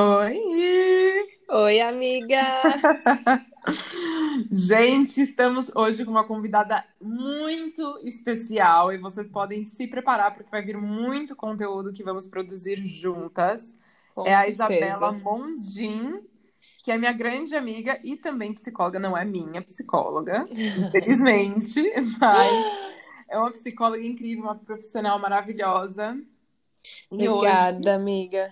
Oi! Oi, amiga! Gente, estamos hoje com uma convidada muito especial e vocês podem se preparar porque vai vir muito conteúdo que vamos produzir juntas. Com é a certeza. Isabela Mondin, que é minha grande amiga e também psicóloga, não é minha psicóloga, infelizmente, mas é uma psicóloga incrível, uma profissional maravilhosa. E hoje Obrigada, amiga.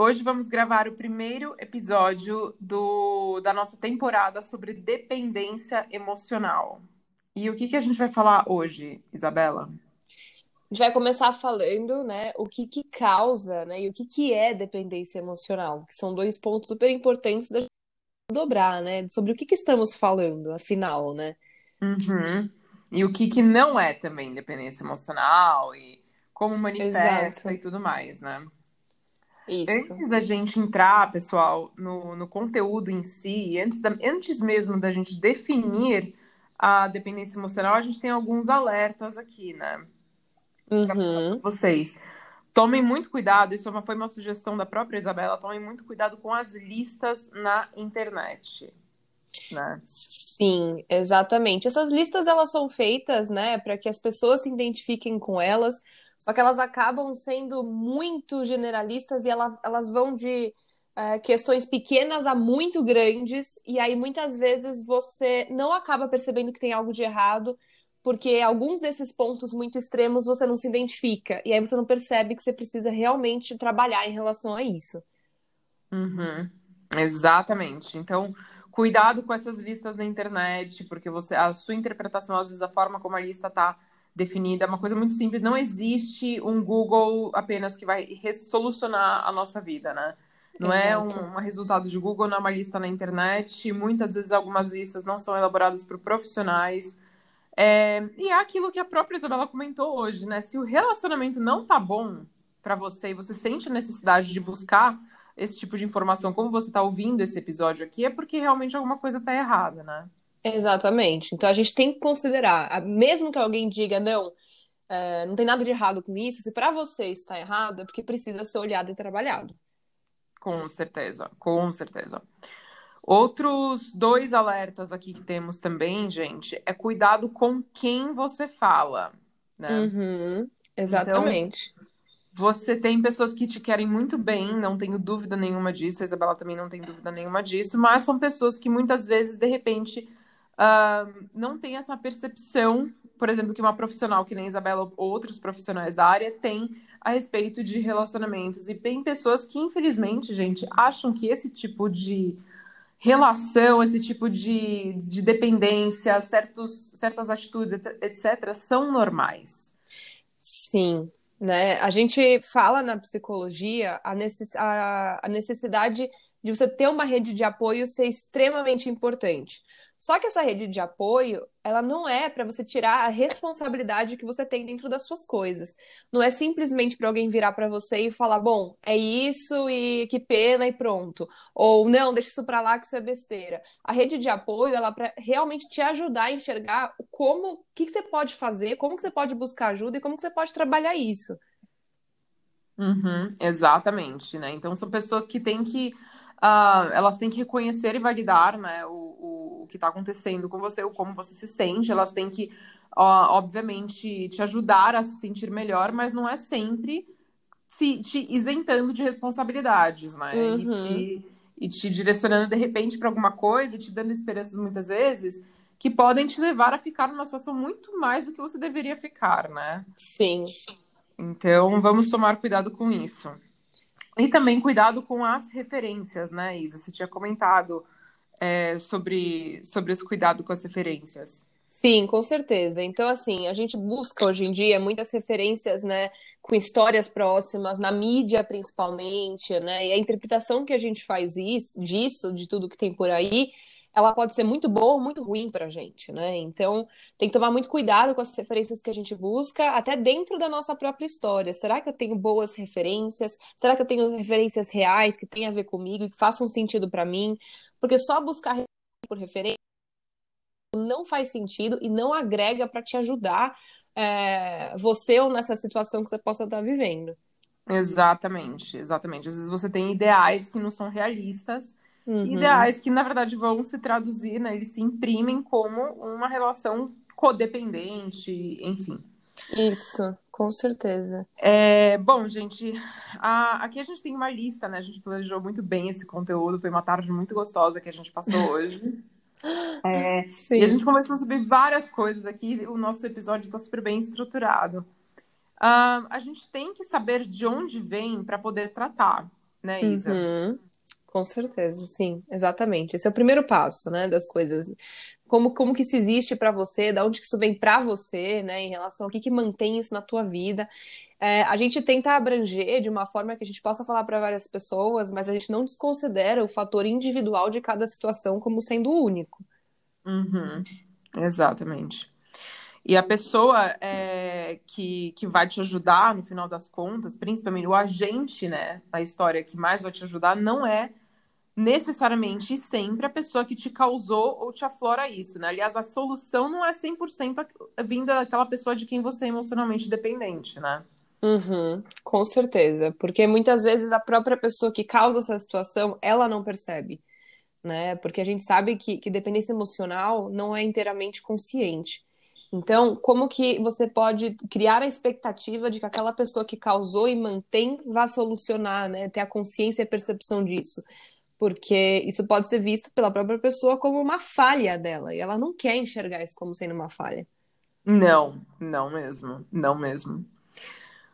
Hoje vamos gravar o primeiro episódio do, da nossa temporada sobre dependência emocional. E o que, que a gente vai falar hoje, Isabela? A gente vai começar falando, né, o que que causa, né, e o que que é dependência emocional, que são dois pontos super importantes da gente dobrar, né, sobre o que que estamos falando, afinal, né? Uhum. E o que, que não é também dependência emocional e como manifesta Exato. e tudo mais, né? Isso. Antes da gente entrar, pessoal, no, no conteúdo em si, antes, da- antes mesmo da gente definir a dependência emocional, a gente tem alguns alertas aqui, né? Uhum. vocês. Tomem muito cuidado, isso é foi uma sugestão da própria Isabela, tomem muito cuidado com as listas na internet, né? Sim, exatamente. Essas listas elas são feitas, né, para que as pessoas se identifiquem com elas, só que elas acabam sendo muito generalistas e ela- elas vão de eh, questões pequenas a muito grandes, e aí muitas vezes você não acaba percebendo que tem algo de errado, porque alguns desses pontos muito extremos você não se identifica, e aí você não percebe que você precisa realmente trabalhar em relação a isso. Uhum, exatamente. Então, cuidado com essas listas na internet, porque você, a sua interpretação, às vezes, a forma como a lista está definida é uma coisa muito simples. Não existe um Google apenas que vai solucionar a nossa vida, né? Não é um, Exato. um resultado de Google, não é uma lista na internet. Muitas vezes, algumas listas não são elaboradas por profissionais. É, e é aquilo que a própria Isabela comentou hoje, né? Se o relacionamento não tá bom para você e você sente a necessidade de buscar esse tipo de informação, como você tá ouvindo esse episódio aqui, é porque realmente alguma coisa tá errada, né? Exatamente. Então a gente tem que considerar, mesmo que alguém diga não, é, não tem nada de errado com isso, se para você está errado, é porque precisa ser olhado e trabalhado. Com certeza, com certeza. Outros dois alertas aqui que temos também, gente, é cuidado com quem você fala, né? Uhum, exatamente. Você tem pessoas que te querem muito bem, não tenho dúvida nenhuma disso, a Isabela também não tem dúvida nenhuma disso, mas são pessoas que muitas vezes, de repente, ah, não têm essa percepção, por exemplo, que uma profissional que nem Isabela ou outros profissionais da área têm a respeito de relacionamentos. E tem pessoas que, infelizmente, gente, acham que esse tipo de relação, esse tipo de, de dependência, certos, certas atitudes, etc., são normais. Sim, né? A gente fala na psicologia a necess- a- a necessidade de você ter uma rede de apoio ser extremamente importante. Só que essa rede de apoio, ela não é para você tirar a responsabilidade que você tem dentro das suas coisas. Não é simplesmente para alguém virar para você e falar, bom, é isso e que pena e pronto. Ou não, deixa isso para lá que isso é besteira. A rede de apoio, ela é para realmente te ajudar a enxergar como, o que que você pode fazer, como que você pode buscar ajuda e como que você pode trabalhar isso. Uhum, exatamente, né? Então são pessoas que têm que ah, elas têm que reconhecer e validar, né, o, o, o que está acontecendo com você, o como você se sente, elas têm que, ó, obviamente, te ajudar a se sentir melhor, mas não é sempre se, te isentando de responsabilidades, né? E Uhum. te, e te direcionando de repente para alguma coisa, e te dando esperanças muitas vezes que podem te levar a ficar numa situação muito mais do que você deveria ficar, né? Sim, Então, vamos tomar cuidado com isso. E também cuidado com as referências, né, Isa? Você tinha comentado é, sobre, sobre esse cuidado com as referências. sim, com certeza. Então, assim, a gente busca hoje em dia muitas referências, né, com histórias próximas, na mídia principalmente, né, e a interpretação que a gente faz isso, disso, de tudo que tem por aí, ela pode ser muito boa ou muito ruim pra gente, né? Então, tem que tomar muito cuidado com as referências que a gente busca, até dentro da nossa própria história. Será que eu tenho boas referências? Será que eu tenho referências reais que têm a ver comigo e que façam sentido pra mim? Porque só buscar por referência não faz sentido e não agrega para te ajudar é, você ou nessa situação que você possa estar vivendo. Exatamente, exatamente. Às vezes você tem ideais que não são realistas, uhum. ideais que, na verdade, vão se traduzir, né? Eles se imprimem como uma relação codependente, enfim. Isso, com certeza. É, bom, gente, a, aqui a gente tem uma lista, né? A gente planejou muito bem esse conteúdo, foi uma tarde muito gostosa que a gente passou hoje. É, e a gente começou a subir várias coisas aqui, o nosso episódio está super bem estruturado. Uh, a gente tem que saber de onde vem para poder tratar, né, Isa? Uhum. Com certeza, sim, exatamente. Esse é o primeiro passo, né, das coisas. Como, como que isso existe para você, da onde que isso vem para você, né, em relação ao que, que mantém isso na tua vida. É, a gente tenta abranger de uma forma que a gente possa falar para várias pessoas, mas a gente não desconsidera o fator individual de cada situação como sendo único. Uhum. Exatamente. E a pessoa é, que, que vai te ajudar, no final das contas, principalmente o agente, né, na história que mais vai te ajudar, não é necessariamente e sempre a pessoa que te causou ou te aflora isso, né? Aliás, a solução não é 100% vinda daquela pessoa de quem você é emocionalmente dependente, né? Uhum, com certeza, porque muitas vezes a própria pessoa que causa essa situação, ela não percebe, né? Porque a gente sabe que, que dependência emocional não é inteiramente consciente. Então, como que você pode criar a expectativa de que aquela pessoa que causou e mantém vá solucionar, né? Ter a consciência e a percepção disso. Porque isso pode ser visto pela própria pessoa como uma falha dela, e ela não quer enxergar isso como sendo uma falha. Não, não mesmo, não mesmo.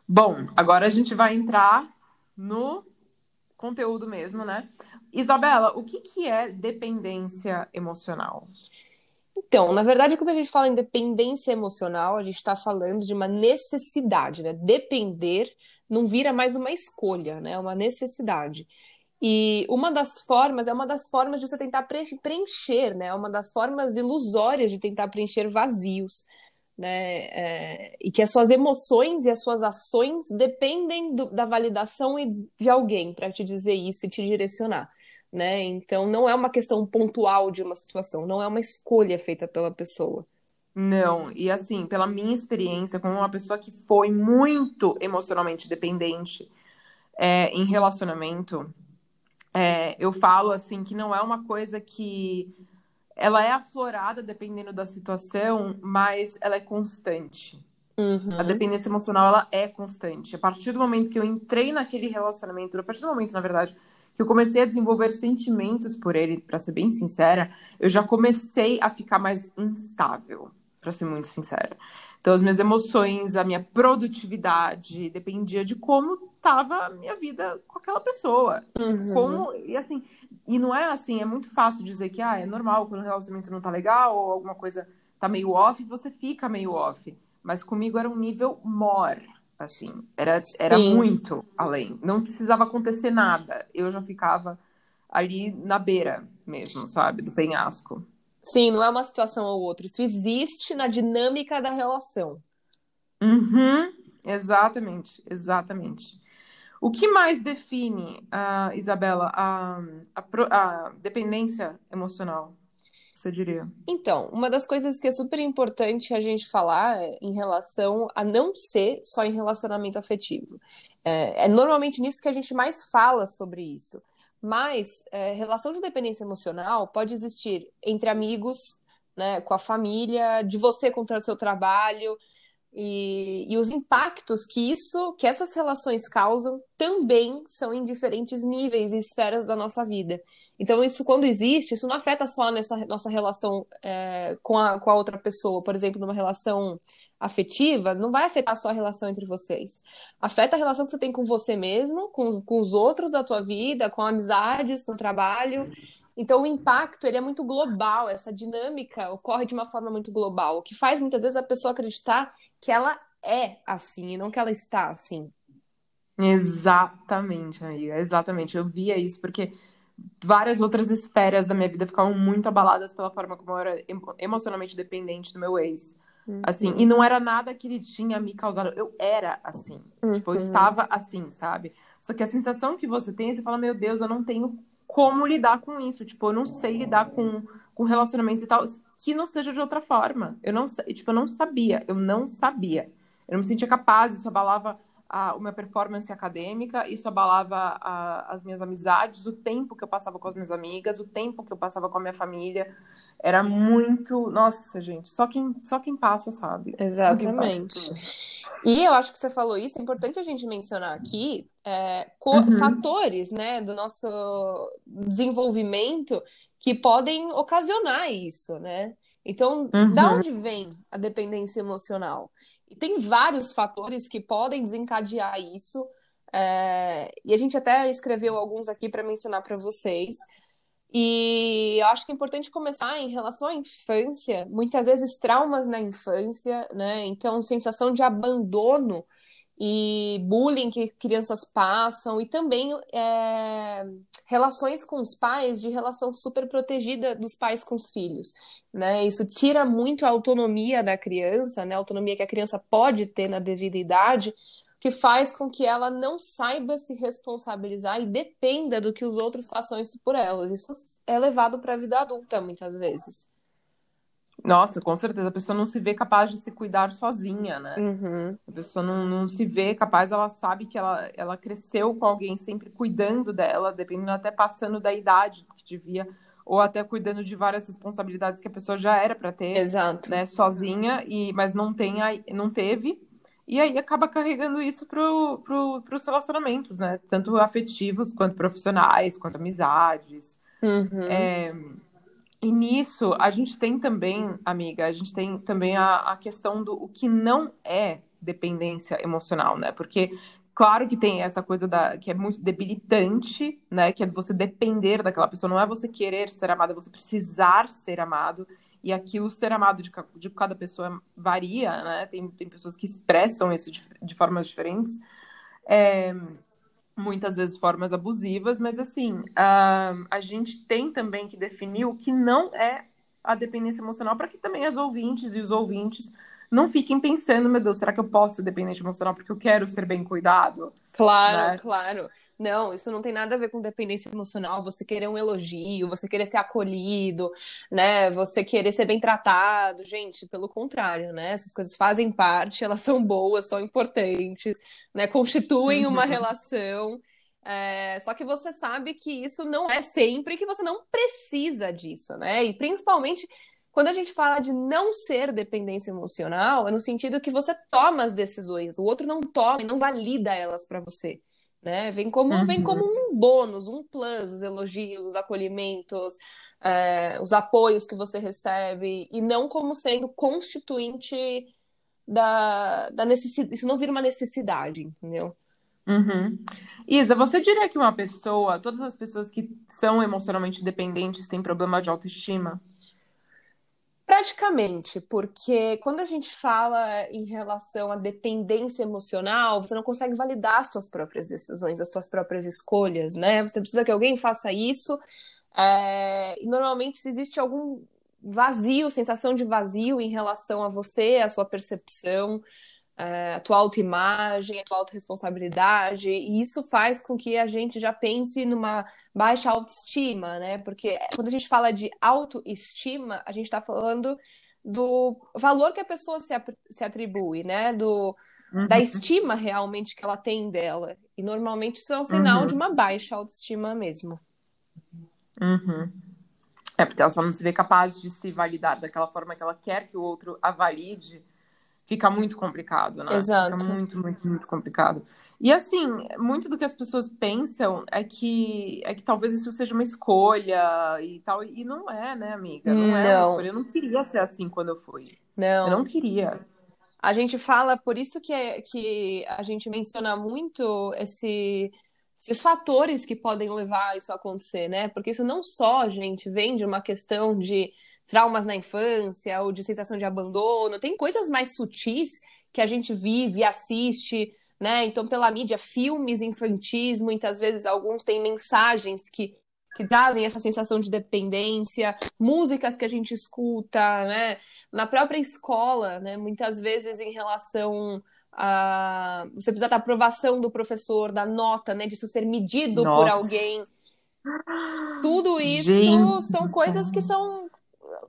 Bom, agora a gente vai entrar no conteúdo mesmo, né? Isabela, o que, que é dependência emocional? Então, na verdade, quando a gente fala em dependência emocional, a gente está falando de uma necessidade, né? Depender não vira mais uma escolha, né? É uma necessidade. E uma das formas, é uma das formas de você tentar preencher, né? É uma das formas ilusórias de tentar preencher vazios, né? É, e que as suas emoções e as suas ações dependem do, da validação de alguém para te dizer isso e te direcionar né? Então não é uma questão pontual de uma situação, não é uma escolha feita pela pessoa. Não, e assim, pela minha experiência como uma pessoa que foi muito emocionalmente dependente é, em relacionamento, é, eu falo assim que não é uma coisa que ela é aflorada dependendo da situação, mas ela é constante. Uhum. A dependência emocional ela é constante. A partir do momento que eu entrei naquele relacionamento, a partir do momento, na verdade, que eu comecei a desenvolver sentimentos por ele, para ser bem sincera, eu já comecei a ficar mais instável, para ser muito sincera. Então, as minhas emoções, a minha produtividade dependia de como estava a minha vida com aquela pessoa. Uhum. Como, e assim, e não é assim, é muito fácil dizer que ah, é normal quando o relacionamento não tá legal ou alguma coisa tá meio off, você fica meio off. Mas comigo era um nível more assim. Era, era muito além. Não precisava acontecer nada. Eu já ficava ali na beira mesmo, sabe? Do penhasco. Sim, não é uma situação ou outra. Isso existe na dinâmica da relação. Uhum, exatamente, exatamente. O que mais define, uh, Isabela, a, a, a dependência emocional? Você diria? Então, uma das coisas que é super importante a gente falar é em relação a não ser só em relacionamento afetivo. É, é normalmente nisso que a gente mais fala sobre isso. Mas é, relação de dependência emocional pode existir entre amigos, né, com a família, de você contra o seu trabalho, e, e, os impactos que isso, que essas relações causam, também são em diferentes níveis e esferas da nossa vida. Então, isso quando existe, isso não afeta só nessa nossa relação é, com, a, com a outra pessoa, por exemplo, numa relação afetiva, não vai afetar só a relação entre vocês. Afeta a relação que você tem com você mesmo, com, com os outros da tua vida, com amizades, com trabalho. Então, o impacto ele é muito global, essa dinâmica ocorre de uma forma muito global, o que faz muitas vezes a pessoa acreditar que ela é assim e não que ela está assim. Exatamente, amiga, exatamente. Eu via isso porque várias outras esferas da minha vida ficavam muito abaladas pela forma como eu era emocionalmente dependente do meu ex. Uhum. Assim, e não era nada que ele tinha me causado, eu era assim. Uhum. Tipo, eu estava assim, sabe? Só que a sensação que você tem, é você fala, meu Deus, eu não tenho como lidar com isso. Tipo, eu não sei lidar com com relacionamentos e tal, que não seja de outra forma. Eu não, tipo, eu não sabia, eu não sabia. Eu não me sentia capaz, isso abalava a, minha performance acadêmica, isso abalava a, as minhas amizades, o tempo que eu passava com as minhas amigas, o tempo que eu passava com a minha família. Era muito. Nossa, gente, só quem, só quem passa sabe. Exatamente. Passa. E eu acho que você falou isso, é importante a gente mencionar aqui é, uhum. fatores né, do nosso desenvolvimento que podem ocasionar isso, né? Então, uhum. da onde vem a dependência emocional? E tem vários fatores que podem desencadear isso. É... E a gente até escreveu alguns aqui para mencionar para vocês. E eu acho que é importante começar em relação à infância, muitas vezes traumas na infância, né? Então, sensação de abandono e bullying que crianças passam, e também é, relações com os pais de relação super protegida dos pais com os filhos, né? Isso tira muito a autonomia da criança, né? A autonomia que a criança pode ter na devida idade, que faz com que ela não saiba se responsabilizar e dependa do que os outros façam isso por elas. Isso é levado para a vida adulta muitas vezes. Nossa, com certeza. A pessoa não se vê capaz de se cuidar sozinha, né? Uhum. A pessoa não, não se vê capaz, ela sabe que ela, ela cresceu com alguém sempre cuidando dela, dependendo até passando da idade que devia, ou até cuidando de várias responsabilidades que a pessoa já era para ter, Exato. né, sozinha, e mas não tem, não teve. E aí acaba carregando isso pro, pro, pros relacionamentos, né? Tanto afetivos quanto profissionais, quanto amizades. Uhum. É... E nisso, a gente tem também, amiga, a gente tem também a, a questão do o que não é dependência emocional, né? Porque claro que tem essa coisa da que é muito debilitante, né? Que é você depender daquela pessoa, não é você querer ser amado, é você precisar ser amado. E aquilo ser amado de, de cada pessoa varia, né? Tem, tem pessoas que expressam isso de, de formas diferentes. É, muitas vezes formas abusivas, mas assim, uh, a gente tem também que definir o que não é a dependência emocional para que também as ouvintes e os ouvintes não fiquem pensando, meu Deus, será que eu posso ser dependente emocional porque eu quero ser bem cuidado? Claro, né? claro. Não, isso não tem nada a ver com dependência emocional. Você querer um elogio, você querer ser acolhido, né? Você querer ser bem tratado. Gente, pelo contrário, né? Essas coisas fazem parte, elas são boas, são importantes, né? Constituem uma uhum. relação. É, só que você sabe que isso não é sempre, que você não precisa disso, né? E principalmente quando a gente fala de não ser dependência emocional, é no sentido que você toma as decisões, o outro não toma e não valida elas para você né? Vem como, uhum. vem como um bônus, um plus, os elogios, os acolhimentos, é, os apoios que você recebe, e não como sendo constituinte da, da necessidade. Isso não vira uma necessidade, entendeu? Uhum. Isa, você diria que uma pessoa, todas as pessoas que são emocionalmente dependentes têm problema de autoestima? Praticamente, porque quando a gente fala em relação à dependência emocional, você não consegue validar as suas próprias decisões, as suas próprias escolhas, né? Você precisa que alguém faça isso. É... E normalmente, se existe algum vazio, sensação de vazio em relação a você, a sua percepção, a tua autoimagem, a tua autorresponsabilidade, e isso faz com que a gente já pense numa baixa autoestima, né? Porque quando a gente fala de autoestima, a gente está falando do valor que a pessoa se, se atribui, né? Do, uhum. Da estima realmente que ela tem dela. E normalmente isso é um sinal uhum. de uma baixa autoestima mesmo. Uhum. É porque ela só não se vê capaz de se validar daquela forma que ela quer que o outro a valide fica muito complicado, né? Exato. Fica muito, muito, muito complicado. E assim, muito do que as pessoas pensam é que é que talvez isso seja uma escolha e tal, e não é, né, amiga? Não, não. é uma escolha. Eu não queria ser assim quando eu fui. Não. Eu não queria. A gente fala, por isso que, é, que a gente menciona muito esse, esses fatores que podem levar isso a acontecer, né? Porque isso não só, gente, vem de uma questão de traumas na infância ou de sensação de abandono, tem coisas mais sutis que a gente vive, assiste, né? Então, pela mídia, filmes infantis, muitas vezes alguns têm mensagens que, que trazem essa sensação de dependência, músicas que a gente escuta, né? Na própria escola, né? Muitas vezes em relação a você precisa da aprovação do professor, da nota, né? Disso ser medido Nossa. por alguém. Tudo isso gente. são coisas que são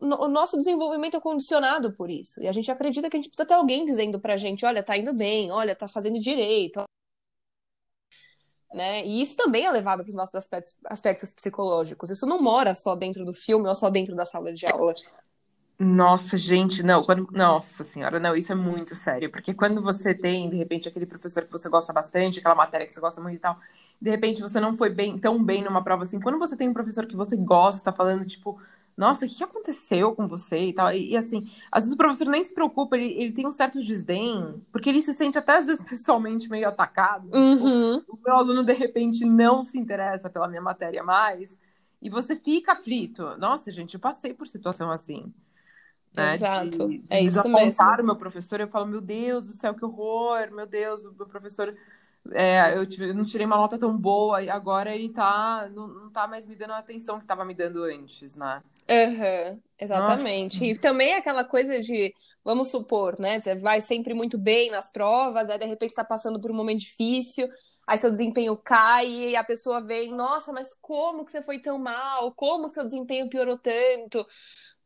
o nosso desenvolvimento é condicionado por isso. E a gente acredita que a gente precisa ter alguém dizendo pra gente, olha, tá indo bem, olha, tá fazendo direito, né? E isso também é levado para os nossos aspectos, aspectos psicológicos. Isso não mora só dentro do filme ou só dentro da sala de aula. Nossa, gente, não, quando, nossa senhora, não, isso é muito sério, porque quando você tem, de repente, aquele professor que você gosta bastante, aquela matéria que você gosta muito e tal, de repente você não foi bem, tão bem numa prova assim, quando você tem um professor que você gosta, falando, tipo, nossa, o que aconteceu com você e tal, e, e assim, às vezes o professor nem se preocupa, ele, ele tem um certo desdém, porque ele se sente até às vezes pessoalmente meio atacado, uhum. tipo, o meu aluno de repente não se interessa pela minha matéria mais, e você fica aflito. Nossa, gente, eu passei por situação assim. Né? Exato. De, de é isso mesmo. o meu professor, eu falo, meu Deus do céu, que horror, meu Deus, o meu professor. É, eu, tive, não tirei uma nota tão boa e agora ele tá, não, não tá mais me dando a atenção que estava me dando antes, né? Uhum, exatamente. Nossa. E também aquela coisa de, vamos supor, né? Você vai sempre muito bem nas provas, aí de repente está passando por um momento difícil, aí seu desempenho cai e a pessoa vem, nossa, mas como que você foi tão mal? Como que seu desempenho piorou tanto?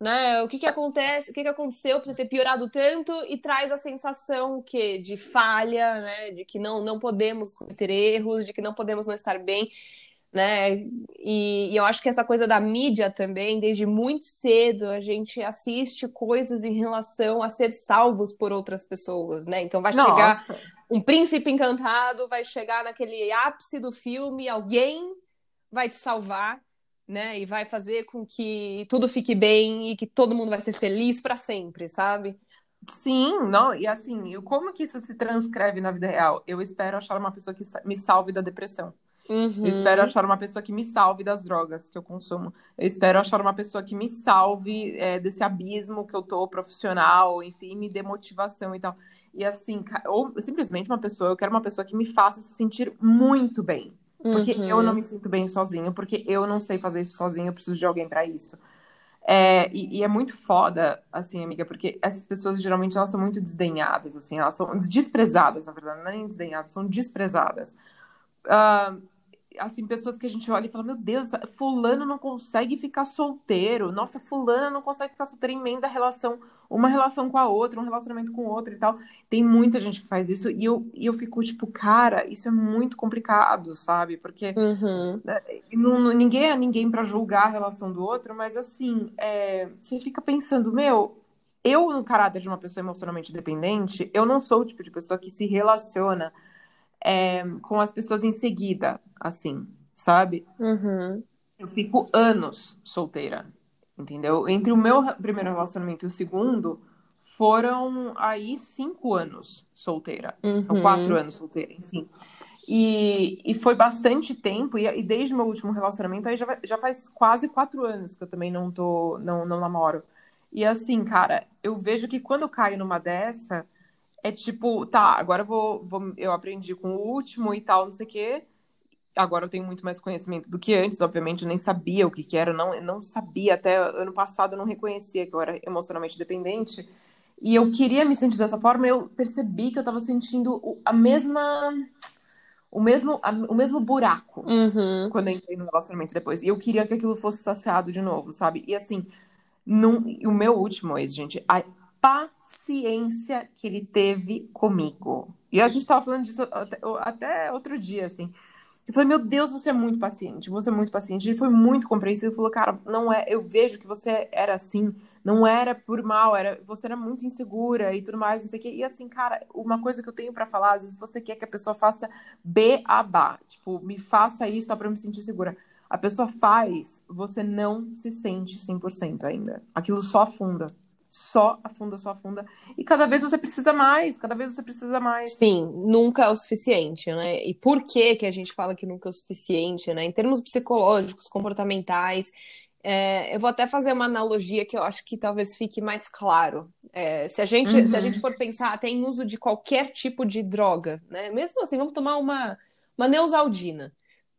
né? O que que acontece? O que que aconteceu para você ter piorado tanto e traz a sensação que de falha, né? De que não não podemos cometer erros, de que não podemos não estar bem, né? E, e eu acho que essa coisa da mídia também, desde muito cedo a gente assiste coisas em relação a ser salvos por outras pessoas, né? Então vai Nossa. chegar um príncipe encantado, vai chegar naquele ápice do filme, alguém vai te salvar né? E vai fazer com que tudo fique bem e que todo mundo vai ser feliz para sempre, sabe? Sim, não, e assim, como que isso se transcreve na vida real? Eu espero achar uma pessoa que me salve da depressão. Uhum. Eu espero achar uma pessoa que me salve das drogas que eu consumo. Eu espero achar uma pessoa que me salve é, desse abismo que eu tô profissional, enfim, me dê motivação e tal. E assim, ou simplesmente uma pessoa, eu quero uma pessoa que me faça se sentir muito bem. Porque uhum. eu não me sinto bem sozinho, porque eu não sei fazer isso sozinho, eu preciso de alguém para isso. É, e, e, é muito foda, assim, amiga, porque essas pessoas geralmente elas são muito desdenhadas, assim, elas são desprezadas, na verdade, não é nem desdenhadas, são desprezadas. Uh, assim, pessoas que a gente olha e fala, meu Deus, fulano não consegue ficar solteiro. Nossa, fulana não consegue ficar solteira, emenda a relação, uma relação com a outra, um relacionamento com o outro e tal. Tem muita gente que faz isso e eu, e eu fico tipo, cara, isso é muito complicado, sabe? Porque uhum. Né, não, ninguém é ninguém para julgar a relação do outro, mas assim, é, você fica pensando, meu, eu, no caráter de uma pessoa emocionalmente dependente, eu não sou o tipo de pessoa que se relaciona é, com as pessoas em seguida, assim, sabe? Uhum. Eu fico anos solteira, entendeu? Entre o meu primeiro relacionamento e o segundo, foram aí cinco anos solteira. Uhum. Ou quatro anos solteira, enfim. E, e foi bastante tempo, e, e desde o meu último relacionamento, aí já, já faz quase quatro anos que eu também não tô, não, não namoro. E assim, cara, eu vejo que quando eu caio numa dessa, é tipo, tá, agora eu vou, vou, eu aprendi com o último e tal, não sei o quê. Agora eu tenho muito mais conhecimento do que antes, obviamente, eu nem sabia o que, que era, eu não, eu não sabia, até ano passado eu não reconhecia que eu era emocionalmente dependente. E eu queria me sentir dessa forma, eu percebi que eu tava sentindo a mesma. O mesmo, a, o mesmo buraco uhum. quando eu entrei no relacionamento depois. E eu queria que aquilo fosse saciado de novo, sabe? E assim, num, o meu último ex, gente, a paciência que ele teve comigo. E a gente estava falando disso até, até, outro dia, assim. Eu falei, meu Deus, você é muito paciente, você é muito paciente. Ele foi muito compreensivo. Ele falou, cara, não é, eu vejo que você era assim, não era por mal, era, você era muito insegura e tudo mais, não sei o quê. E assim, cara, uma coisa que eu tenho para falar, às vezes você quer que a pessoa faça B a B, tipo, me faça isso só eu me sentir segura. A pessoa faz, você não se sente 100% ainda. Aquilo só afunda só afunda, só afunda. E cada vez você precisa mais, cada vez você precisa mais. Sim, nunca é o suficiente, né? E por que que a gente fala que nunca é o suficiente, né? Em termos psicológicos, comportamentais, é, eu vou até fazer uma analogia que eu acho que talvez fique mais claro. É, se, a gente, uhum. se a gente for pensar até em uso de qualquer tipo de droga, né? Mesmo assim, vamos tomar uma, uma neusaldina.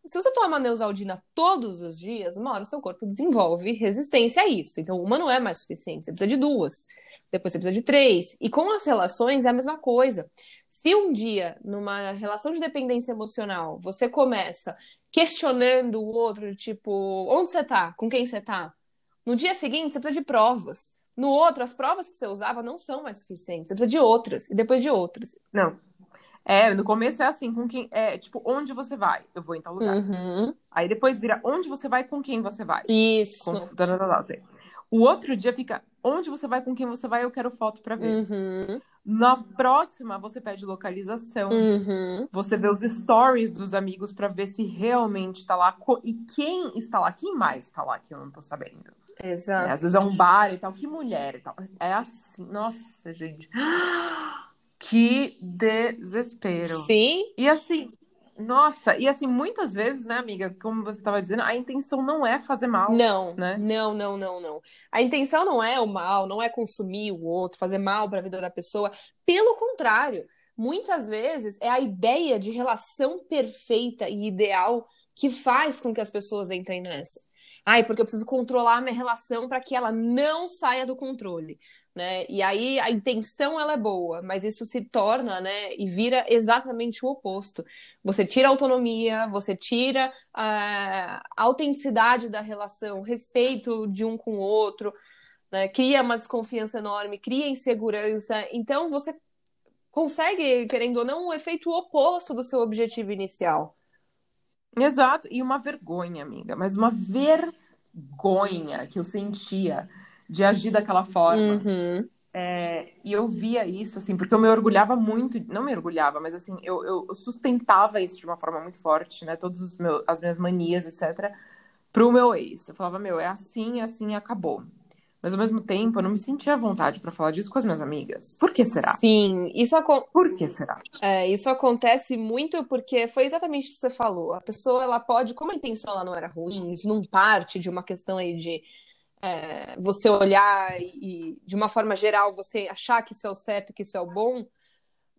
Se você toma Neusaldina todos os dias, uma hora o seu corpo desenvolve resistência a isso. Então, uma não é mais suficiente, você precisa de duas. Depois você precisa de três. E com as relações é a mesma coisa. Se um dia, numa relação de dependência emocional, você começa questionando o outro, tipo, onde você tá? Com quem você tá? No dia seguinte, você precisa de provas. No outro, as provas que você usava não são mais suficientes. Você precisa de outras, e depois de outras. Não, É, no começo é assim, com quem. É, tipo, onde você vai? Eu vou em tal lugar. Uhum. Aí depois vira onde você vai, com quem você vai. Isso. Com... O outro dia fica onde você vai, com quem você vai, eu quero foto pra ver. Uhum. Na próxima, você pede localização. Uhum. Você vê os stories dos amigos pra ver se realmente tá lá. E quem está lá? Quem mais tá lá que eu não tô sabendo? É, Exato. às vezes é um bar e tal. Que mulher e tal. É assim. Nossa, gente. Que desespero. Sim, E assim, nossa, e assim, muitas vezes, né, amiga, como você estava dizendo, a intenção não é fazer mal, Não, né? não, não, não, não. A intenção não é o mal, não é consumir o outro, fazer mal para a vida da pessoa. Pelo contrário, muitas vezes é a ideia de relação perfeita e ideal que faz com que as pessoas entrem nessa. Ai, porque eu preciso controlar a minha relação para que ela não saia do controle, né? E aí a intenção ela é boa, mas isso se torna, né, e vira exatamente o oposto. Você tira a autonomia, você tira a autenticidade da relação, o respeito de um com o outro, né? Cria uma desconfiança enorme, cria insegurança. Então você consegue, querendo ou não, um efeito oposto do seu objetivo inicial. Exato, e uma vergonha, amiga, mas uma vergonha que eu sentia de agir daquela forma. Uhum. É, e eu via isso, assim, porque eu me orgulhava muito, não me orgulhava, mas assim, eu, eu, sustentava isso de uma forma muito forte, né? Todas os meus, as minhas manias, etc., pro meu ex. Eu falava, meu, é assim, é assim, acabou. Mas ao mesmo tempo, eu não me sentia à vontade pra falar disso com as minhas amigas. Por que será? Sim, isso, acon- Por que será? é, isso acontece muito porque foi exatamente isso que você falou. A pessoa, ela pode, como a intenção ela não era ruim, isso não parte de uma questão aí de é, você olhar e, de uma forma geral, você achar que isso é o certo, que isso é o bom,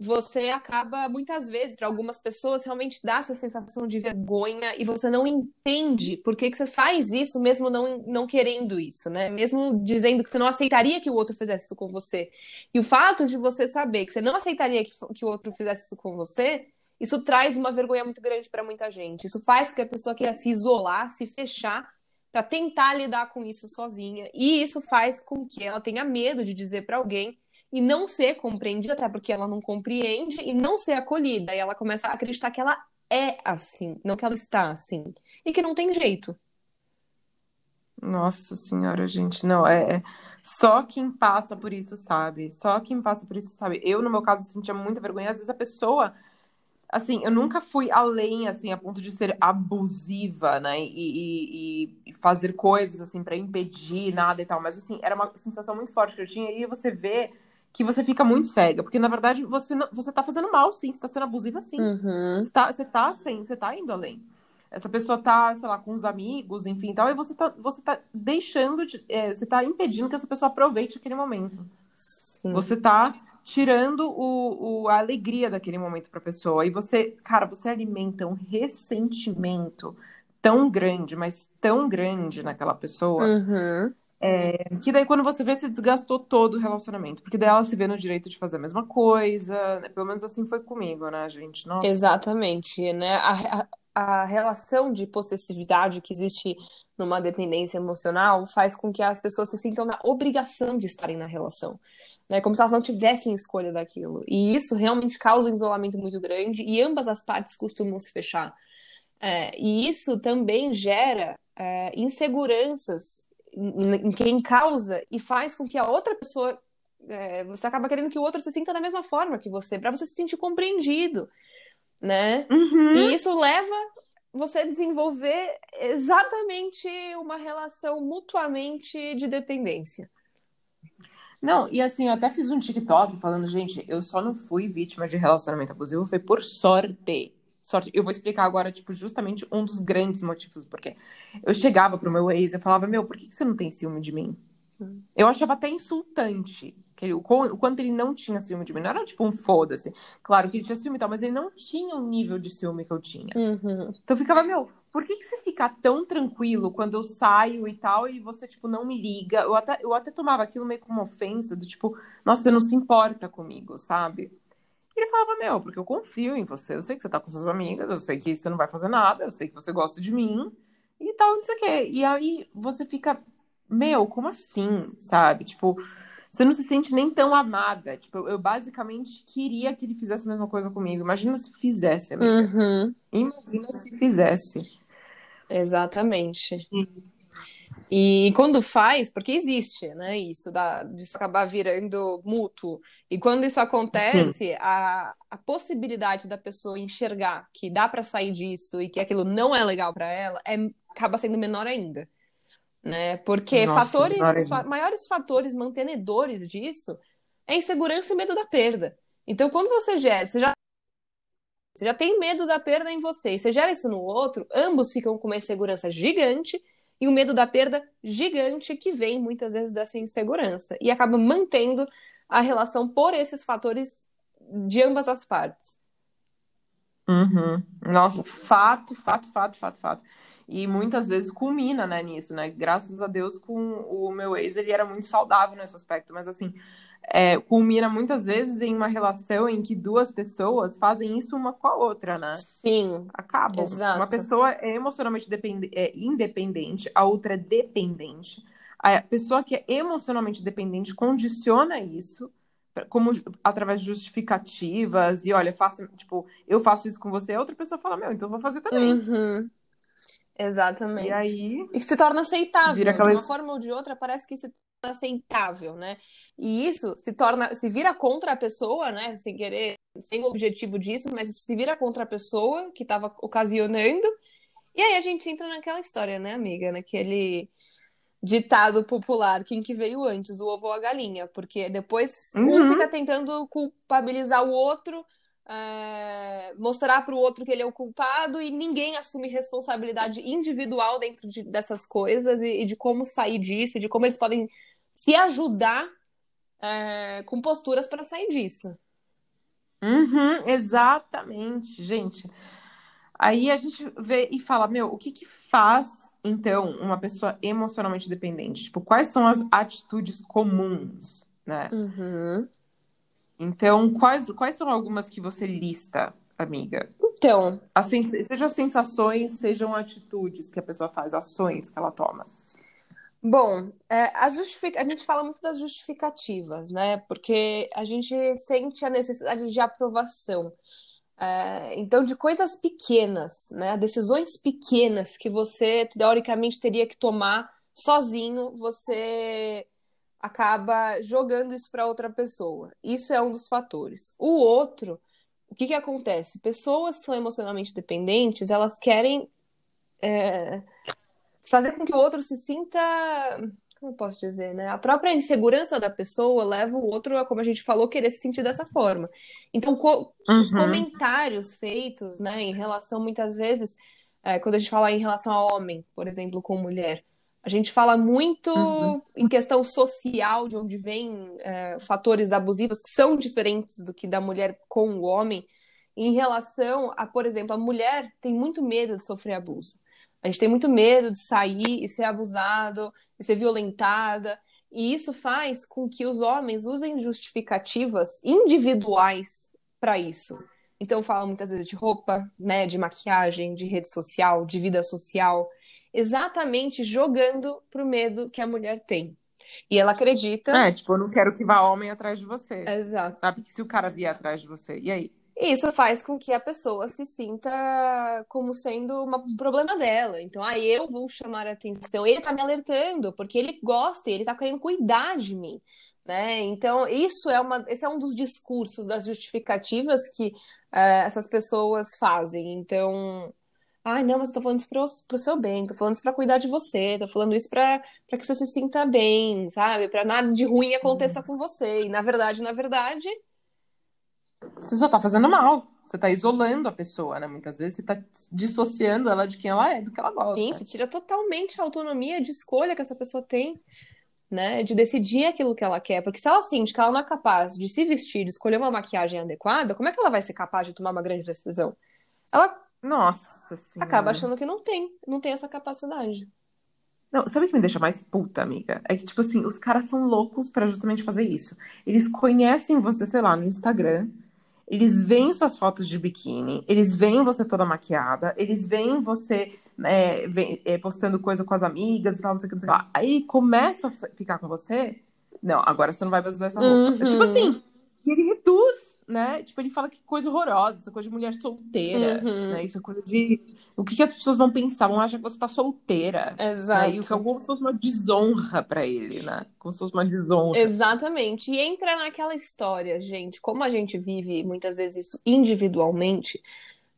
você acaba, muitas vezes, para algumas pessoas, realmente dá essa sensação de vergonha e você não entende por que, que você faz isso, mesmo não, não querendo isso, né? Mesmo dizendo que você não aceitaria que o outro fizesse isso com você. E o fato de você saber que você não aceitaria que, que o outro fizesse isso com você, isso traz uma vergonha muito grande para muita gente. Isso faz com que a pessoa queira se isolar, se fechar para tentar lidar com isso sozinha. E isso faz com que ela tenha medo de dizer para alguém e não ser compreendida, até porque ela não compreende e não ser acolhida. E ela começa a acreditar que ela é assim, não que ela está assim. E que não tem jeito. Nossa senhora, gente, não, é, é- só quem passa por isso sabe. Só quem passa por isso sabe. Eu, no meu caso, sentia muita vergonha. Às vezes a pessoa, assim, eu nunca fui além, assim, a ponto de ser abusiva, né? E, e- e fazer coisas, assim, pra impedir nada e tal. Mas, assim, era uma sensação muito forte que eu tinha. E você vê que você fica muito cega. Porque, na verdade, você, não, você tá fazendo mal, sim. Você tá sendo abusiva, sim. Uhum. Você tá, você tá sem, você tá indo além. Essa pessoa tá, sei lá, com os amigos, enfim, tal, e você tá, você tá deixando de, é, você tá impedindo que essa pessoa aproveite aquele momento. Sim. Você tá tirando o, o- a alegria daquele momento pra pessoa. E você, cara, você alimenta um ressentimento tão grande, mas tão grande naquela pessoa, Uhum. Que daí quando você vê, se desgastou todo o relacionamento. Porque daí ela se vê no direito de fazer a mesma coisa. né? Pelo menos assim foi comigo, né, gente? Nossa. Exatamente, né? A, a, a relação de possessividade que existe numa dependência emocional faz com que as pessoas se sintam na obrigação de estarem na relação, né? Como se elas não tivessem escolha daquilo. E isso realmente causa um isolamento muito grande e ambas as partes costumam se fechar. É, e isso também gera é, inseguranças em, em quem causa e faz com que a outra pessoa é, você acaba querendo que o outro se sinta da mesma forma que você, para você se sentir compreendido, né? Uhum. E isso leva você a desenvolver exatamente uma relação mutuamente de dependência. Não, e assim, eu até fiz um TikTok falando, gente, eu só não fui vítima de relacionamento abusivo, foi por sorte. Sorte. Eu vou explicar agora, tipo, justamente um dos grandes motivos do porquê. Eu chegava pro meu ex e falava, meu, por que que você não tem ciúme de mim? Eu achava até insultante que ele, o o quanto ele não tinha ciúme de mim. Não era tipo um foda-se. Claro que ele tinha ciúme e tal, mas ele não tinha o nível de ciúme que eu tinha. Uhum. Então eu ficava, meu, por que que você fica tão tranquilo quando eu saio e tal e você, tipo, não me liga? Eu até, eu até tomava aquilo meio como uma ofensa, do tipo, nossa, você não se importa comigo, sabe? E ele falava, meu, porque eu confio em você, eu sei que você tá com suas amigas, eu sei que você não vai fazer nada, eu sei que você gosta de mim e tal, não sei o quê. E aí você fica, meu, como assim, sabe? Tipo, você não se sente nem tão amada. Tipo, eu, eu basicamente queria que ele fizesse a mesma coisa comigo. Imagina se fizesse, amiga. Uhum. Imagina se fizesse. Exatamente. E quando faz, porque existe, né, isso, da, disso acabar virando mútuo. E quando isso acontece, a, a possibilidade da pessoa enxergar que dá para sair disso e que aquilo não é legal para ela é, acaba sendo menor ainda. Né? Porque Nossa, fatores, menor os maiores fatores mantenedores disso é insegurança e medo da perda. Então, quando você gera, você já, você já tem medo da perda em você, e você gera isso no outro, ambos ficam com uma insegurança gigante e o medo da perda gigante que vem muitas vezes dessa insegurança e acaba mantendo a relação por esses fatores de ambas as partes. Uhum. Nossa, fato, fato, fato, fato, fato. E muitas vezes culmina, né, nisso, né? Graças a Deus, com o meu ex, ele era muito saudável nesse aspecto, mas assim, é, culmina muitas vezes em uma relação em que duas pessoas fazem isso uma com a outra, né? Sim, Acabam. Exato. Uma pessoa é emocionalmente é independente, a outra é dependente. A pessoa que é emocionalmente dependente condiciona isso como através de justificativas e olha, faça, tipo, eu faço isso com você, a outra pessoa fala, meu, então vou fazer também. Uhum. Exatamente. E aí, E que se torna aceitável. Vira De aquela- uma forma ou de outra, parece que se aceitável, né? E isso se torna, se vira contra a pessoa, né? Sem querer, sem o objetivo disso, mas isso se vira contra a pessoa que estava ocasionando. E aí a gente entra naquela história, né, amiga? Naquele ditado popular, quem que veio antes, o ovo ou a galinha? Porque depois um Uhum. fica tentando culpabilizar o outro, é, mostrar para o outro que ele é o culpado e ninguém assume responsabilidade individual dentro de- dessas coisas e, e de como sair disso, e de como eles podem se ajudar é, com posturas para sair disso. Uhum, exatamente, gente. Aí a gente vê e fala, meu, o que que faz, então, uma pessoa emocionalmente dependente? Tipo, quais são as atitudes comuns, né? Uhum. Então, quais, quais são algumas que você lista, amiga? Então, sens- sejam sensações, sejam atitudes que a pessoa faz, ações que ela toma. Bom, é, a, justific... a gente fala muito das justificativas, né? Porque a gente sente a necessidade de aprovação. É, então, de coisas pequenas, né? Decisões pequenas que você, teoricamente, teria que tomar sozinho, você acaba jogando isso para outra pessoa. Isso é um dos fatores. O outro, o que que acontece? Pessoas que são emocionalmente dependentes, elas querem é, fazer com que o outro se sinta, como eu posso dizer, né? A própria insegurança da pessoa leva o outro a, como a gente falou, querer se sentir dessa forma. Então, co- os Uhum. comentários feitos, né, em relação, muitas vezes, é, quando a gente fala em relação a homem, por exemplo, com mulher, a gente fala muito Uhum. em questão social, de onde vem é, fatores abusivos que são diferentes do que da mulher com o homem, em relação a, por exemplo, a mulher tem muito medo de sofrer abuso. A gente tem muito medo de sair e ser abusado, e ser violentada, e isso faz com que os homens usem justificativas individuais para isso. Então fala muitas vezes de roupa, né, de maquiagem, de rede social, de vida social, exatamente jogando pro medo que a mulher tem. E ela acredita. É, tipo, eu não quero que vá homem atrás de você. Exato. Sabe que se o cara vier atrás de você, e aí? E isso faz com que a pessoa se sinta como sendo uma- um problema dela. Então, ah, eu vou chamar a atenção. Ele tá me alertando, porque ele gosta, ele tá querendo cuidar de mim. Né? Então, isso é uma, esse é um dos discursos, das justificativas que eh, essas pessoas fazem. Então, ai, não, mas eu tô falando isso pro, pro seu bem, tô falando isso pra cuidar de você, tô falando isso pra, pra que você se sinta bem, sabe? Pra nada de ruim aconteça com você. E, na verdade, na verdade, Você só tá fazendo mal. Você tá isolando a pessoa, né? Muitas vezes você tá dissociando ela de quem ela é, do que ela gosta. Sim, você tira totalmente a autonomia de escolha que essa pessoa tem, né? De decidir aquilo que ela quer. Porque se ela sente que ela não é capaz de se vestir, de escolher uma maquiagem adequada, como é que ela vai ser capaz de tomar uma grande decisão? Ela Nossa senhora. acaba achando que não tem, não tem essa capacidade. Não, sabe o que me deixa mais puta, amiga? É que, tipo assim, os caras são loucos pra justamente fazer isso. Eles conhecem você, sei lá, no Instagram. Eles veem suas fotos de biquíni. Eles veem você toda maquiada. Eles veem você é, vem- é, postando coisa com as amigas e tal, não sei o que, não sei o que lá. Aí começa a ficar com você Não, agora você não vai mais usar essa roupa. Uhum. Tipo assim, e ele reduz, né? Tipo, ele fala que coisa horrorosa, essa coisa de mulher solteira, Uhum. né? Isso é coisa de. O que, que as pessoas vão pensar? Vão achar que você tá solteira. Exato. Né? E o que é como se fosse uma desonra pra ele, né? Como se fosse uma desonra. Exatamente. E entra naquela história, gente, como a gente vive muitas vezes isso individualmente,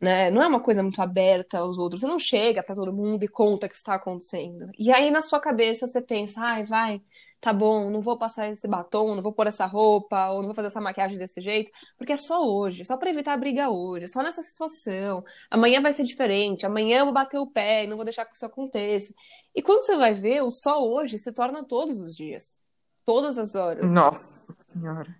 né? Não é uma coisa muito aberta aos outros. Você não chega para todo mundo e conta o que está acontecendo. E aí na sua cabeça você pensa, ai, vai, tá bom, não vou passar esse batom, não vou pôr essa roupa, ou não vou fazer essa maquiagem desse jeito, porque é só hoje, só para evitar a briga hoje, só nessa situação. Amanhã vai ser diferente, amanhã eu vou bater o pé e não vou deixar que isso aconteça. E quando você vai ver, o só hoje se torna todos os dias. Todas as horas. Nossa Senhora.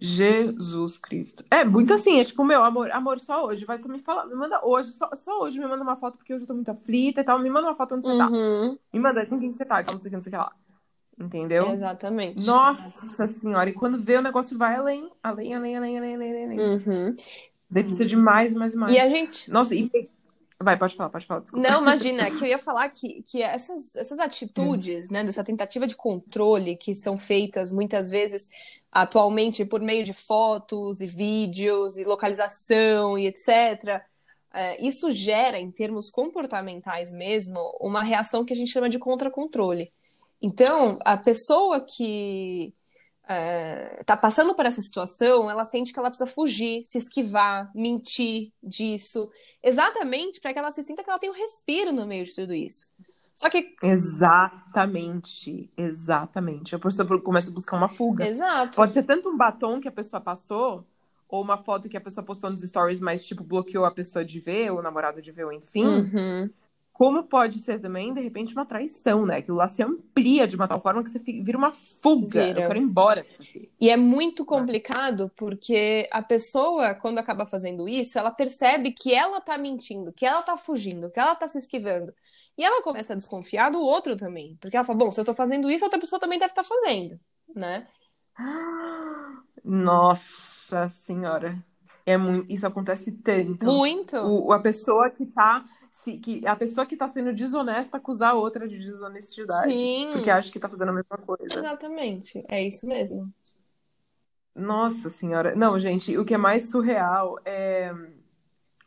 Jesus Cristo. É muito assim, é tipo, meu, amor, amor, só hoje. Vai, você me fala, me manda hoje, só, só hoje, me manda uma foto, porque hoje eu tô muito aflita e tal. Me manda uma foto onde você tá. Uhum, Me manda com quem você tá, e tal, não sei o que, não sei o que lá. Entendeu? exatamente. Nossa senhora, e quando vê o negócio vai além, além, além, além, além, além, além. Uhum. Daí precisa de mais, mais, mais. E a gente. Nossa, e. Vai, pode falar, pode falar, desculpa. Não, imagina, que eu ia falar que, que essas, essas atitudes, né, dessa tentativa de controle que são feitas muitas vezes atualmente por meio de fotos e vídeos e localização e etc. é, isso gera, em termos comportamentais mesmo, uma reação que a gente chama de contra-controle. Então, a pessoa que está passando por essa situação, ela sente que ela precisa fugir, se esquivar, mentir disso, exatamente para que ela se sinta que ela tem um respiro no meio de tudo isso. Só que. Exatamente, exatamente. A pessoa começa a buscar uma fuga. Exato. Pode ser tanto um batom que a pessoa passou, ou uma foto que a pessoa postou nos stories, mas, tipo, bloqueou a pessoa de ver, ou o namorado de ver, ou enfim. Uhum. Como pode ser também, de repente, uma traição, né? Aquilo lá se amplia de uma tal forma que você vira uma fuga. Vira. Eu quero ir embora disso aqui. E é muito complicado porque a pessoa, quando acaba fazendo isso, ela percebe que ela tá mentindo, que ela tá fugindo, que ela tá se esquivando. E ela começa a desconfiar do outro também. Porque ela fala, bom, se eu tô fazendo isso, outra pessoa também deve estar fazendo, né? Nossa senhora. É muito... Isso acontece tanto. Muito. O, a pessoa que tá. Se, que, a pessoa que tá sendo desonesta acusar a outra de desonestidade. Sim. Porque acha que tá fazendo a mesma coisa. Exatamente. É isso mesmo. Nossa senhora. Não, gente, o que é mais surreal é,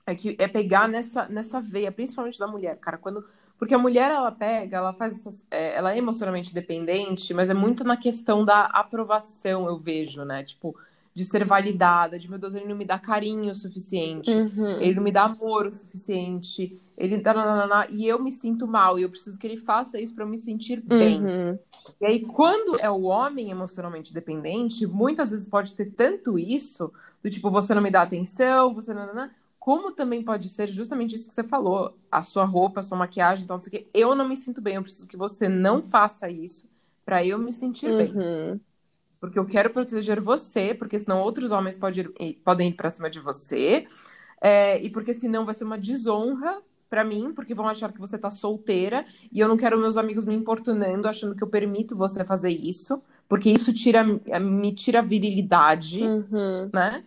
é que é pegar nessa, nessa veia, principalmente da mulher, cara. Quando, porque a mulher ela pega, ela faz essas, é, ela é emocionalmente dependente, mas é muito na questão da aprovação, eu vejo, né? Tipo, de ser validada, de meu Deus, ele não me dá carinho o suficiente, Uhum. ele não me dá amor o suficiente, ele dá nananana, e eu me sinto mal, e eu preciso que ele faça isso pra eu me sentir bem. Uhum. E aí, quando é o homem emocionalmente dependente, muitas vezes pode ter tanto isso, do tipo, você não me dá atenção, você não, como também pode ser justamente isso que você falou, a sua roupa, a sua maquiagem, então, não sei o quê. Eu não me sinto bem, eu preciso que você não faça isso pra eu me sentir bem. Uhum. Porque eu quero proteger você, porque senão outros homens pode ir- podem ir pra cima de você, é, e porque senão vai ser uma desonra pra mim, porque vão achar que você tá solteira, e eu não quero meus amigos me importunando, achando que eu permito você fazer isso, porque isso tira, me tira a virilidade, Uhum. né?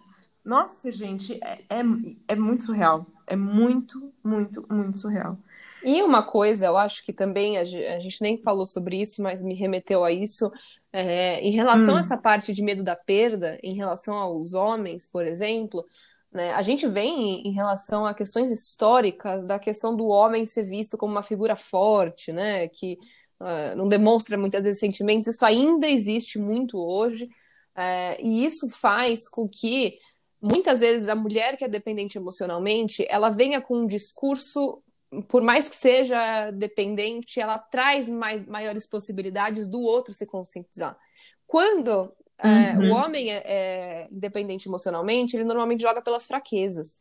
Nossa, gente, é, é, é muito surreal. É muito, muito, muito surreal. E uma coisa, eu acho que também a ge- a gente nem falou sobre isso, mas me remeteu a isso, é, em relação Hum. a essa parte de medo da perda, em relação aos homens, por exemplo, né, a gente vem em, relação a questões históricas da questão do homem ser visto como uma figura forte, né, que ah, não demonstra muitas vezes sentimentos, isso ainda existe muito hoje, é, e isso faz com que muitas vezes a mulher que é dependente emocionalmente, ela venha com um discurso por mais que seja dependente, ela traz mais, maiores possibilidades do outro se conscientizar. Quando é, Uhum. o homem é, é independente emocionalmente, ele normalmente joga pelas fraquezas,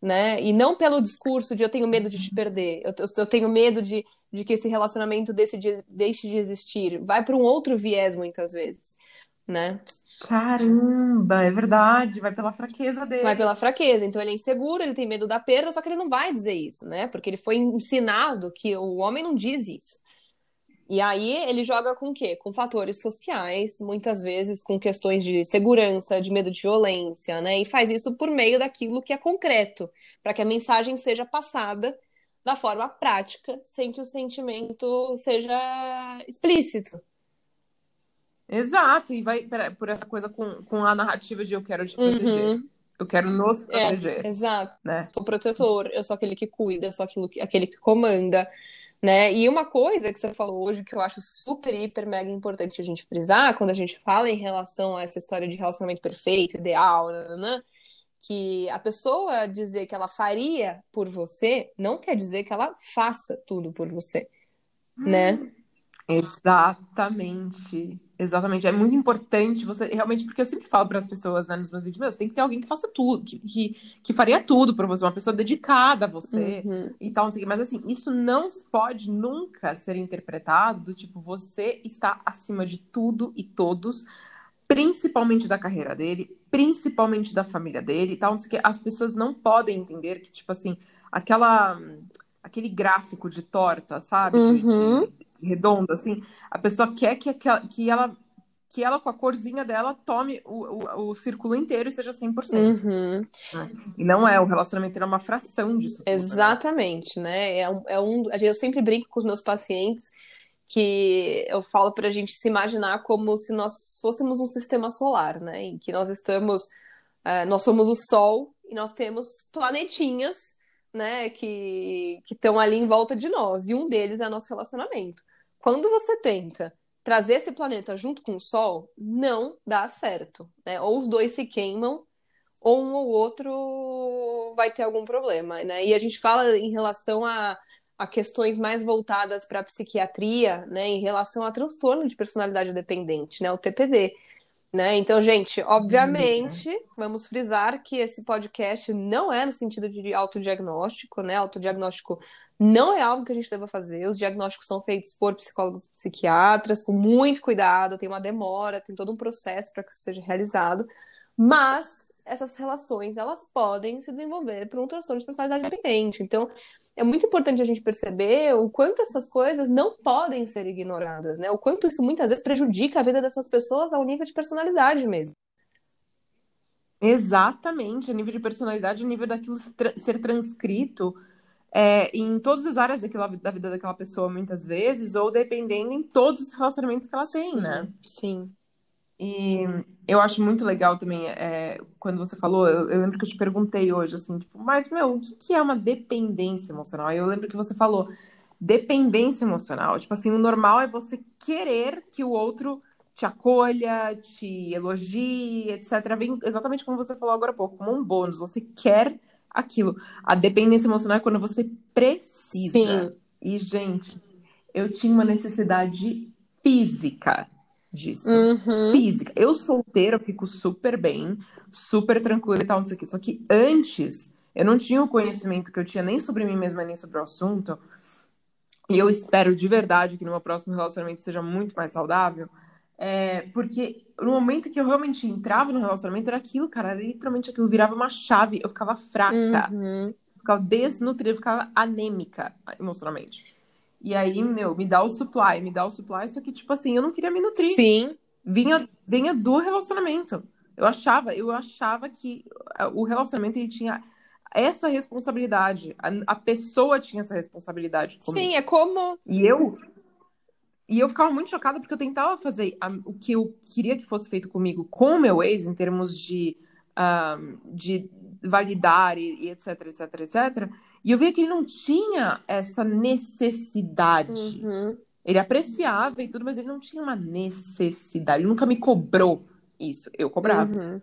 né? E não pelo discurso de eu tenho medo de te perder, eu, eu tenho medo de, de que esse relacionamento desse de- deixe de existir. Vai para um outro viés muitas vezes, né? Caramba, é verdade. Vai pela fraqueza dele. Vai pela fraqueza. Então ele é inseguro, ele tem medo da perda, só que ele não vai dizer isso, né? Porque ele foi ensinado que o homem não diz isso. E aí ele joga com o quê? Com fatores sociais, muitas vezes com questões de segurança, de medo de violência, né? E faz isso por meio daquilo que é concreto, para que a mensagem seja passada da forma prática, sem que o sentimento seja explícito. Exato, e vai por essa coisa com, com a narrativa de eu quero te proteger. Uhum. Eu quero nos é, proteger. É, exato. Né? Sou protetor, eu sou aquele que cuida, eu sou aquilo que, aquele que comanda. Né? E uma coisa que você falou hoje que eu acho super, hiper, mega importante a gente frisar, quando a gente fala em relação a essa história de relacionamento perfeito, ideal, nananã, que a pessoa dizer que ela faria por você não quer dizer que ela faça tudo por você, né? Hum. Exatamente. Exatamente. É muito importante você realmente, porque eu sempre falo para as pessoas né, nos meus vídeos, meus, tem que ter alguém que faça tudo, que, que, que faria tudo para você, uma pessoa dedicada a você uhum. e tal, não sei o Mas assim, isso não pode nunca ser interpretado do tipo, você está acima de tudo e todos, principalmente da carreira dele, principalmente da família dele e tal, não sei o As pessoas não podem entender que, tipo assim, aquela aquele gráfico de torta, sabe? Uhum. De, de, redonda, assim, a pessoa quer que, que ela que ela, com a corzinha dela, tome o, o, o círculo inteiro e seja 100%. Uhum. Né? E não é, o relacionamento é uma fração disso. Tudo, né? Exatamente, né? né? É, um, é um, eu sempre brinco com os meus pacientes que eu falo para a gente se imaginar como se nós fôssemos um sistema solar, né? Em que nós estamos, uh, nós somos o Sol e nós temos planetinhas, né? Que estão ali em volta de nós. E um deles é nosso relacionamento. Quando você tenta trazer esse planeta junto com o Sol, não dá certo, né? Ou os dois se queimam, ou um ou outro vai ter algum problema, né? E a gente fala em relação a, a questões mais voltadas para a psiquiatria, né? Em relação a transtorno de personalidade dependente, né? O TPD. Né? Então, gente, obviamente, vamos frisar que esse podcast não é no sentido de autodiagnóstico, né? Autodiagnóstico não é algo que a gente deva fazer. Os diagnósticos são feitos por psicólogos e psiquiatras, com muito cuidado, tem uma demora, tem todo um processo para que isso seja realizado. Mas essas relações elas podem se desenvolver para um transtorno de personalidade dependente. Então, é muito importante a gente perceber o quanto essas coisas não podem ser ignoradas, né? O quanto isso muitas vezes prejudica a vida dessas pessoas ao nível de personalidade mesmo. Exatamente, a nível de personalidade, a nível daquilo ser transcrito é, em todas as áreas daquilo, da vida daquela pessoa, muitas vezes, ou dependendo em todos os relacionamentos que ela tem, né? Sim. E eu acho muito legal também, é, quando você falou, eu, eu, lembro que eu te perguntei hoje, assim, tipo, mas, meu, o que, que é uma dependência emocional? Aí eu lembro que você falou, dependência emocional. Tipo assim, o normal é você querer que o outro te acolha, te elogie, etc. Vem exatamente como você falou agora há pouco, como um bônus. Você quer aquilo. A dependência emocional é quando você precisa. Sim. E, gente, eu tinha uma necessidade física disso. Uhum. Física. Eu solteira, eu fico super bem, super tranquila e tal, não sei o quê. Só que antes, eu não tinha o conhecimento que eu tinha nem sobre mim mesma, nem sobre o assunto. E eu espero de verdade que no meu próximo relacionamento seja muito mais saudável. É, porque no momento que eu realmente entrava no relacionamento, era aquilo, cara, era literalmente aquilo, virava uma chave, eu ficava fraca, uhum. ficava desnutrida, eu ficava anêmica emocionalmente. E aí, meu, me dá o supply, me dá o supply, só que, tipo assim, eu não queria me nutrir. Sim. Vinha, vinha do relacionamento. Eu achava, eu achava que o relacionamento ele tinha essa responsabilidade. A, a pessoa tinha essa responsabilidade comigo. Sim, é como. E eu. E eu ficava muito chocada porque eu tentava fazer a, o que eu queria que fosse feito comigo com o meu ex, em termos de, um, de validar e, e etc, etc, etc. E eu via que ele não tinha essa necessidade. Uhum. Ele apreciava e tudo, mas ele não tinha uma necessidade. Ele nunca me cobrou isso. Eu cobrava. Uhum.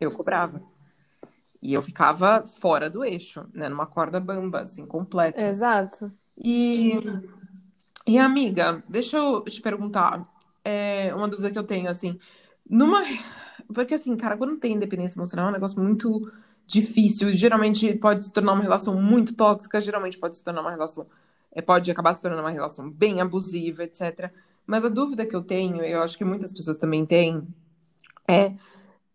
Eu cobrava. E eu ficava fora do eixo, né? Numa corda bamba, assim, completa. Exato. E, e amiga, deixa eu te perguntar. É, uma dúvida que eu tenho, assim. Numa. Porque, assim, cara, quando tem independência emocional é um negócio muito difícil, geralmente pode se tornar uma relação muito tóxica, geralmente pode se tornar uma relação, é, pode acabar se tornando uma relação bem abusiva, etc. Mas a dúvida que eu tenho, eu acho que muitas pessoas também têm, é,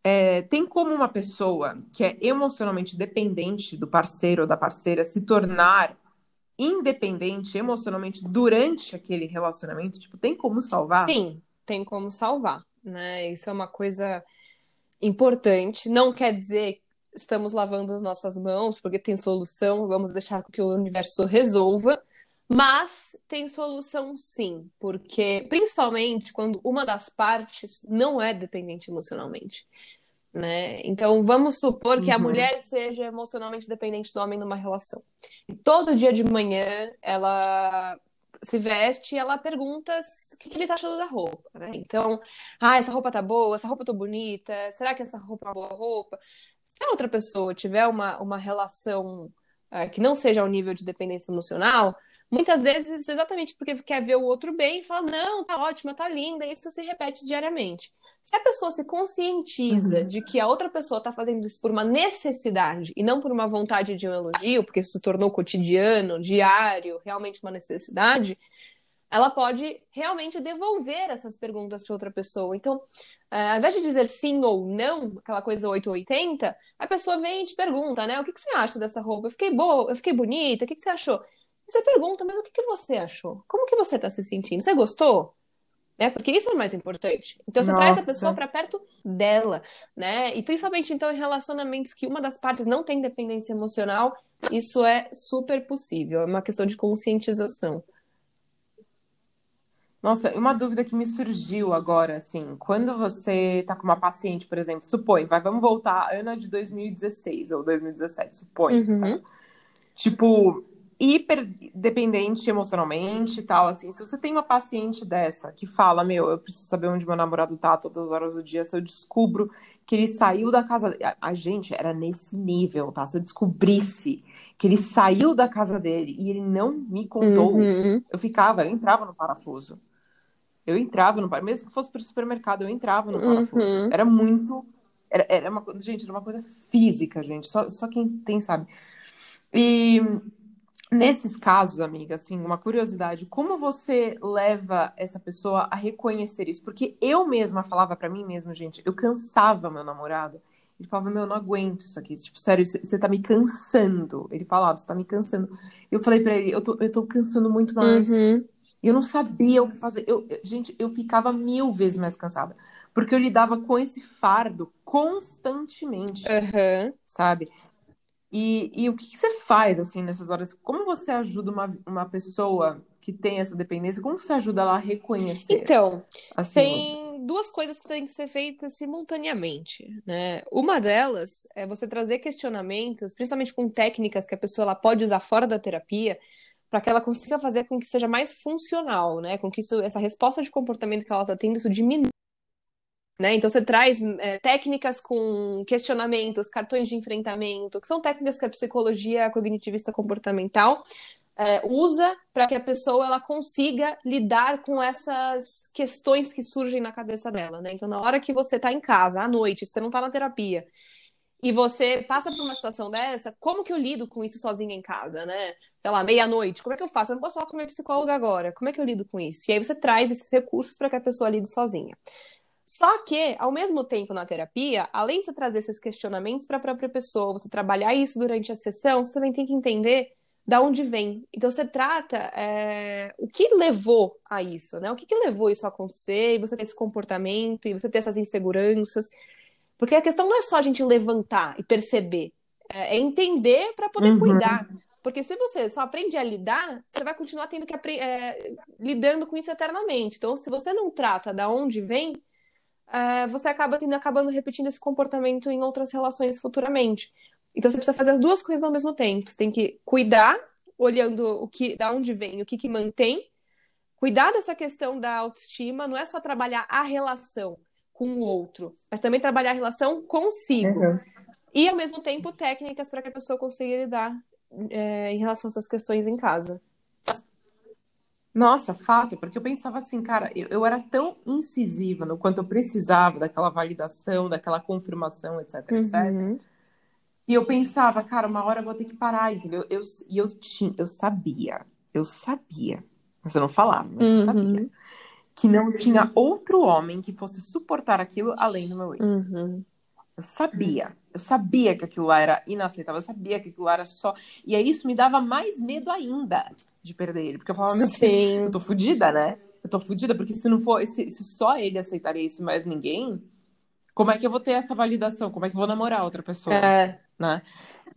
é tem como uma pessoa que é emocionalmente dependente do parceiro ou da parceira se tornar independente emocionalmente durante aquele relacionamento? Tipo, tem como salvar? Sim, tem como salvar, né? Isso é uma coisa importante. Não quer dizer estamos lavando as nossas mãos porque tem solução, vamos deixar que o universo resolva, Mas tem solução sim, porque principalmente quando uma das partes não é dependente emocionalmente. Né? Então vamos supor que a Uhum. mulher seja emocionalmente dependente do homem numa relação. E todo dia de manhã ela se veste e ela pergunta o que, que ele tá achando da roupa, né? Então, ah, essa roupa tá boa, essa roupa tá bonita, será que essa roupa é uma boa roupa? Se a outra pessoa tiver uma, uma relação eh, que não seja ao nível de dependência emocional, muitas vezes exatamente porque quer ver o outro bem, fala, não, tá ótima, tá linda, e isso se repete diariamente. Se a pessoa se conscientiza Uhum. de que a outra pessoa está fazendo isso por uma necessidade e não por uma vontade de um elogio, porque isso se tornou cotidiano, diário, realmente uma necessidade, ela pode realmente devolver essas perguntas para outra pessoa. Então, eh, ao invés de dizer sim ou não, aquela coisa 880, a pessoa vem e te pergunta, né? O que que você acha dessa roupa? Eu fiquei boa, eu fiquei bonita, o que que você achou? E você pergunta, mas o que que você achou? Como que você está se sentindo? Você gostou? Né? Porque isso é o mais importante. Então você traz a Nossa. pessoa para perto dela, né? E principalmente então em relacionamentos que uma das partes não tem dependência emocional, isso é super possível. É uma questão de conscientização. Nossa, uma dúvida que me surgiu agora, assim, quando você tá com uma paciente, por exemplo, supõe, vai, vamos voltar Ana de 2016 ou 2017, supõe, tá? Uhum. Tipo, hiper dependente emocionalmente e tal, assim, se você tem uma paciente dessa que fala, meu, eu preciso saber onde meu namorado tá todas as horas do dia, se eu descubro que ele saiu da casa, a, a gente era nesse nível, tá? Se eu descobrisse que ele saiu da casa dele e ele não me contou, Uhum. eu ficava, eu entrava no parafuso. Eu entrava no parafuso, mesmo que fosse pro supermercado, eu entrava no parafuso. Uhum. Era muito. Era, era uma gente, era uma coisa física, gente. Só, só quem tem sabe. E nesses casos, amiga, assim, uma curiosidade, como você leva essa pessoa a reconhecer isso? Porque eu mesma falava pra mim mesma, gente, eu cansava meu namorado. Ele falava, meu, eu não aguento isso aqui. Tipo, sério, você tá me cansando. Ele falava, você tá me cansando. Eu falei pra ele, eu tô, eu tô cansando muito mais. Uhum. Eu não sabia o que fazer. Eu, eu- gente, eu ficava mil vezes mais cansada. Porque eu lidava com esse fardo constantemente, Uhum. sabe? E, e o que que você faz, assim, nessas horas? Como você ajuda uma, uma pessoa que tem essa dependência? Como você ajuda ela a reconhecer? Então, Assim, tem duas coisas que têm que ser feitas simultaneamente, né? Uma delas é você trazer questionamentos, principalmente com técnicas que a pessoa ela pode usar fora da terapia, para que ela consiga fazer com que seja mais funcional, né? Com que isso, essa resposta de comportamento que ela está tendo, isso diminua. Né? Então você traz é, técnicas com questionamentos, cartões de enfrentamento, que são técnicas que a psicologia cognitivista comportamental é, usa para que a pessoa ela consiga lidar com essas questões que surgem na cabeça dela, né? Então, na hora que você está em casa, à noite, você não está na terapia, e você passa por uma situação dessa, como que eu lido com isso sozinha em casa, né? Sei lá, meia-noite, como é que eu faço? Eu não posso falar com minha psicóloga agora, como é que eu lido com isso? E aí você traz esses recursos para que a pessoa lide sozinha. Só que, ao mesmo tempo, na terapia, além de você trazer esses questionamentos para a própria pessoa, você trabalhar isso durante a sessão, você também tem que entender da onde vem. Então você trata é, o que levou a isso, né? O que, que levou isso a acontecer, e você ter esse comportamento, e você ter essas inseguranças. Porque a questão não é só a gente levantar e perceber, é, é entender para poder Uhum. cuidar. Porque se você só aprende a lidar, você vai continuar tendo que é, lidando com isso eternamente. Então, se você não trata da onde vem, é, você acaba tendo, acabando repetindo esse comportamento em outras relações futuramente. Então você precisa fazer as duas coisas ao mesmo tempo. Você tem que cuidar, olhando o que, da onde vem, o que, que mantém, cuidar dessa questão da autoestima, não é só trabalhar a relação com o outro, mas também trabalhar a relação consigo. Uhum. E ao mesmo tempo técnicas para que a pessoa consiga lidar é, em relação a essas questões em casa. Nossa, fato, porque eu pensava assim, cara, eu, eu era tão incisiva no quanto eu precisava daquela validação, daquela confirmação, etc, etc. Uhum. E eu pensava, cara, uma hora eu vou ter que parar, entendeu? Eu, e eu tinha, eu sabia, eu sabia, mas eu não falava, mas eu sabia, Uhum. que não tinha outro homem que fosse suportar aquilo além do meu ex. Uhum. Eu sabia, eu sabia que aquilo lá era inaceitável, eu sabia que aquilo lá era só. E aí isso me dava mais medo ainda de perder ele, porque eu falava, meu Sim. eu tô fudida, né? Eu tô fudida, porque se não for, se, se só ele aceitaria isso e mais ninguém, como é que eu vou ter essa validação? Como é que eu vou namorar outra pessoa? É. né?